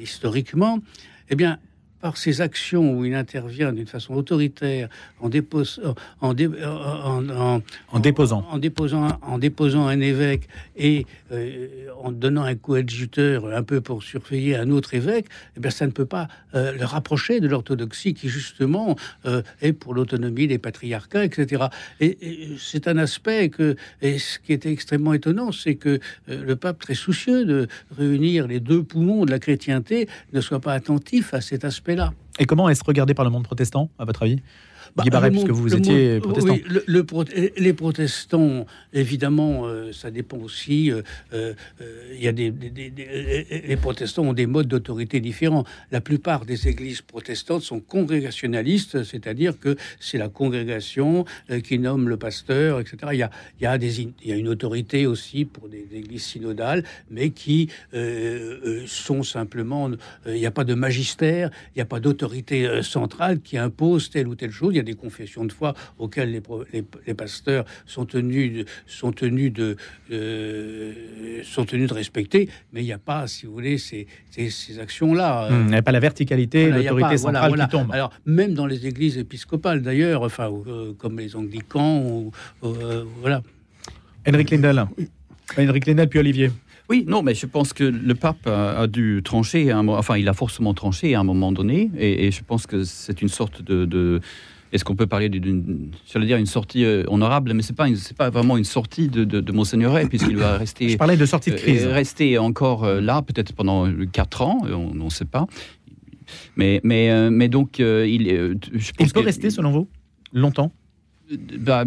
historiquement, eh bien, par ses actions où il intervient d'une façon autoritaire en, déposant, en, déposant. En, déposant, en déposant un évêque et euh, en donnant un coadjuteur un peu pour surveiller un autre évêque, eh bien, ça ne peut pas euh, le rapprocher de l'orthodoxie qui, justement, euh, est pour l'autonomie des patriarcats, etc. Et, c'est un aspect que, et ce qui était extrêmement étonnant, c'est que le pape, très soucieux de réunir les deux poumons de la chrétienté, ne soit pas attentif à cet aspect et comment est-ce regardé par le monde protestant, à votre avis? Bah, Guy Barret, puisque vous étiez protestant. Oui, le, les protestants, évidemment, euh, ça dépend aussi. Euh, euh, il y a des, les protestants ont des modes d'autorité différents. La plupart des églises protestantes sont congrégationalistes, c'est-à-dire que c'est la congrégation qui nomme le pasteur, etc. Il y a, y a, des, y a une autorité aussi pour des, églises synodales, mais qui sont simplement. il n'y a pas de magistère, il n'y a pas d'autorité centrale qui impose telle ou telle chose. Il y a des confessions de foi auxquelles les, les, pasteurs sont tenus de, sont tenus de, euh, sont tenus de respecter, mais il n'y a pas, si vous voulez, ces, ces, actions-là. Hum, il n'y a pas la verticalité, l'autorité centrale qui tombe. Alors, même dans les églises épiscopales, d'ailleurs, enfin, euh, comme les anglicans, ou, euh, voilà. Henrik Lindel. Henrik Lindel, puis Olivier. Oui, non, mais je pense que le pape a, dû trancher, enfin, il a forcément tranché à un moment donné, et, je pense que c'est une sorte de est-ce qu'on peut parler d'une, j'allais dire, une sortie euh, honorable, mais c'est pas, c'est pas vraiment une sortie de, de, de Monseigneur puisqu'il va rester. Je parlais de sortie de crise. Euh, rester encore euh, là, peut-être pendant quatre ans, on ne sait pas. Mais, mais, mais donc, il, je pense il peut rester, selon vous, longtemps? Bah,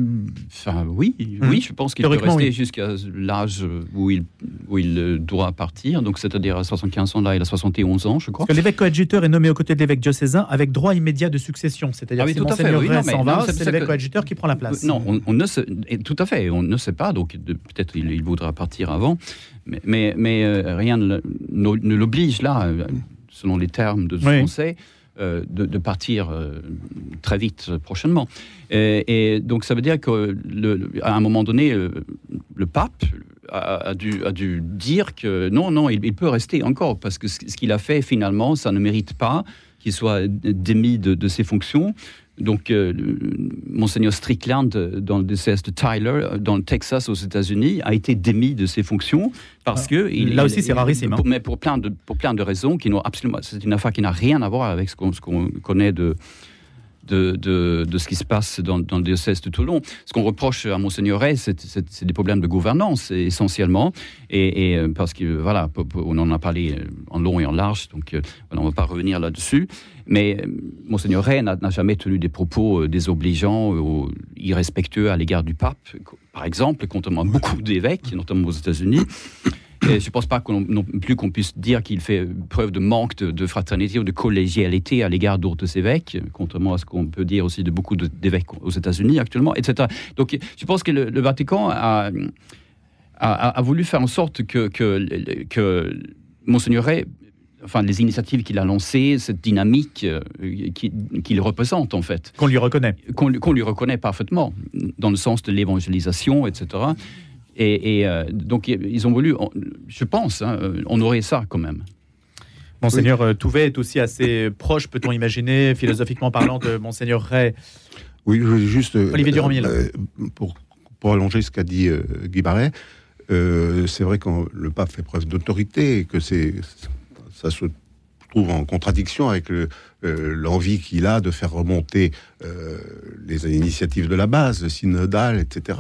enfin, oui, oui, mhm. je pense qu'il peut rester jusqu'à l'âge où il, où il doit partir, donc c'est-à-dire à 75 ans, là, il a 71 ans, je crois. Parce que l'évêque coadjuteur est nommé aux côtés de l'évêque diocésain avec droit immédiat de succession, c'est-à-dire ah, si Monseigneur oui, s'en va, c'est l'évêque coadjuteur qui prend la place. Non, on, ne sait, tout à fait, on ne sait pas, donc peut-être il, il, voudra partir avant, mais, mais, mais euh, rien ne, l'oblige là, euh, selon les termes de ce conseil. Euh, de, partir euh, très vite prochainement. Et, donc ça veut dire qu'à un moment donné, euh, le, pape a, dû, a, dû, dire que non, non, il, peut rester encore, parce que ce, qu'il a fait finalement, ça ne mérite pas qu'il soit démis de, de ses fonctions. Donc, euh, Monseigneur Strickland, euh, dans le DCS de Tyler, euh, dans le Texas, aux États-Unis, a été démis de ses fonctions parce ah. que. Il, là aussi, c'est rarissime. Hein. mais pour plein, de, pour plein de raisons qui n'ont absolument. C'est une affaire qui n'a rien à voir avec ce qu'on connaît de, de, de, ce qui se passe dans, le diocèse de Toulon. Ce qu'on reproche à Monseigneur c'est des problèmes de gouvernance essentiellement, et, et parce que voilà, on en a parlé en long et en large, donc on ne va pas revenir là-dessus. Mais Monseigneur Ray n'a jamais tenu des propos euh, désobligeants ou irrespectueux à l'égard du pape, par exemple, contrairement à beaucoup d'évêques, notamment aux États-Unis. Et je ne pense pas non plus qu'on puisse dire qu'il fait preuve de manque de, fraternité ou de collégialité à l'égard d'autres évêques, contrairement à ce qu'on peut dire aussi de beaucoup d'évêques aux États-Unis actuellement, etc. Donc je pense que le, Vatican a, a, voulu faire en sorte que, que, que Monseigneur Ray enfin, les initiatives qu'il a lancées, cette dynamique euh, qu'il représente, en fait. Qu'on lui reconnaît. Qu'on lui reconnaît parfaitement, dans le sens de l'évangélisation, etc. Et, euh, donc, ils ont voulu, je pense, hein, honorer ça quand même. Monseigneur oui. Euh, Touvet est aussi assez proche, peut-on imaginer, philosophiquement parlant, de Monseigneur Ray? Oui, je juste. Olivier Durand-Mille. pour, pour allonger ce qu'a dit Guy Barret, c'est vrai que le pape fait preuve d'autorité et que c'est ça se trouve en contradiction avec euh, l'envie qu'il a de faire remonter euh, les initiatives de la base, synodale, etc.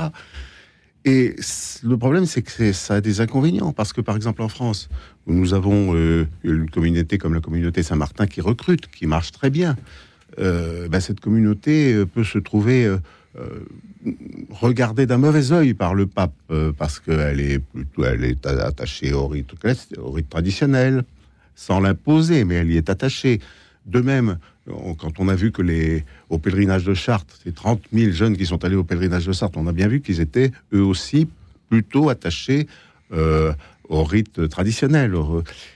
Et le problème, c'est que ça a des inconvénients, parce que par exemple en France, où nous avons euh, une communauté comme la communauté Saint-Martin qui recrute, qui marche très bien, ben, cette communauté peut se trouver regardée d'un mauvais œil par le pape, parce qu'elle est plutôt elle est attachée au rite, au rite traditionnel, sans l'imposer, mais elle y est attachée. De même, quand on a vu que les, au pèlerinage de Chartres, ces 30 000 jeunes qui sont allés au pèlerinage de Chartres, on a bien vu qu'ils étaient eux aussi plutôt attachés euh, au rite traditionnel.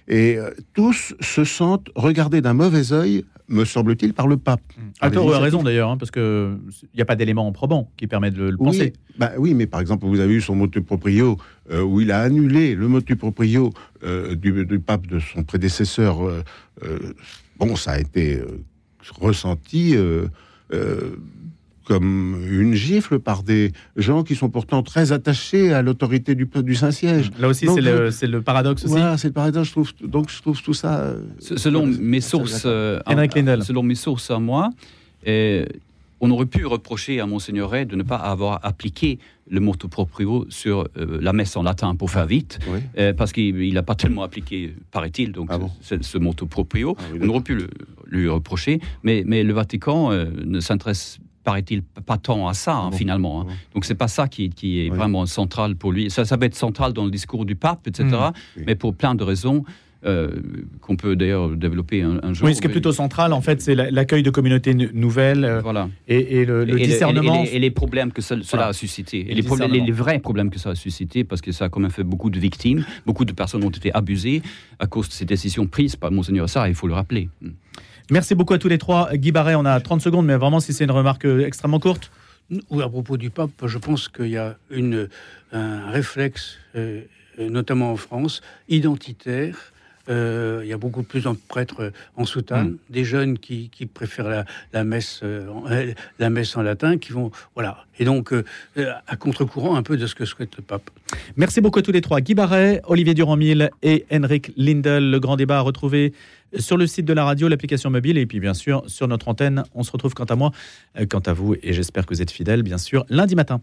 Et euh, tous se sentent regardés d'un mauvais œil me semble-t-il, par le pape. A a raison d'ailleurs, hein, parce qu'il n'y a pas d'éléments probants qui permettent de le penser. Bah, oui, mais par exemple, vous avez eu son motu proprio, euh, où il a annulé le motu proprio euh, du, pape de son prédécesseur. Euh, bon, ça a été ressenti comme une gifle par des gens qui sont pourtant très attachés à l'autorité du, du Saint-Siège. Là aussi, c'est le, le, paradoxe aussi. c'est le paradoxe. Je trouve, donc, je trouve tout ça. Euh, selon mes sources, euh, selon mes sources à moi, euh, on aurait pu reprocher à Monseigneur Ray de ne pas avoir appliqué le motu proprio sur la messe en latin pour faire vite, parce qu'il n'a pas tellement appliqué, paraît-il, donc ah ce motu proprio. Ah on aurait pu le, lui reprocher, mais, mais le Vatican ne s'intéresse paraît-il, pas tant à ça, hein, Ah finalement. hein. Donc, c'est pas ça qui, qui est vraiment central pour lui. Ça, ça va être central dans le discours du pape, etc., Mm. mais pour plein de raisons euh, qu'on peut d'ailleurs développer un, un jour. Oui, ce qui est plutôt central, en fait, c'est la- l'accueil de communautés nouvelles euh, Voilà. et, et le, le Et- et discernement. Et, les, et les problèmes que ce- cela Voilà. a suscité. Et Et le les, problèmes- les, discernement. les vrais problèmes que ça a suscité, parce que ça a quand même fait beaucoup de victimes. Beaucoup de personnes ont été abusées à cause de ces décisions prises par Monseigneur Sarr, il faut le rappeler. Merci beaucoup à tous les trois. Guy Barret, on a 30 secondes, mais vraiment, si c'est une remarque euh, extrêmement courte. Ou à propos du pape, je pense qu'il y a une, un réflexe, notamment en France, identitaire. Euh, il y a beaucoup plus de prêtres euh, en soutane, Mm. des jeunes qui, qui préfèrent la, la messe, euh, en, la messe en latin, qui vont voilà. Et donc euh, à contre-courant un peu de ce que souhaite le pape. Merci beaucoup à tous les trois. Guy Barret, Olivier Durand-Mille et Henrik Lindel. Le grand débat à retrouver sur le site de la radio, l'application mobile et puis bien sûr sur notre antenne. On se retrouve quant à moi, quant à vous et j'espère que vous êtes fidèles bien sûr lundi matin.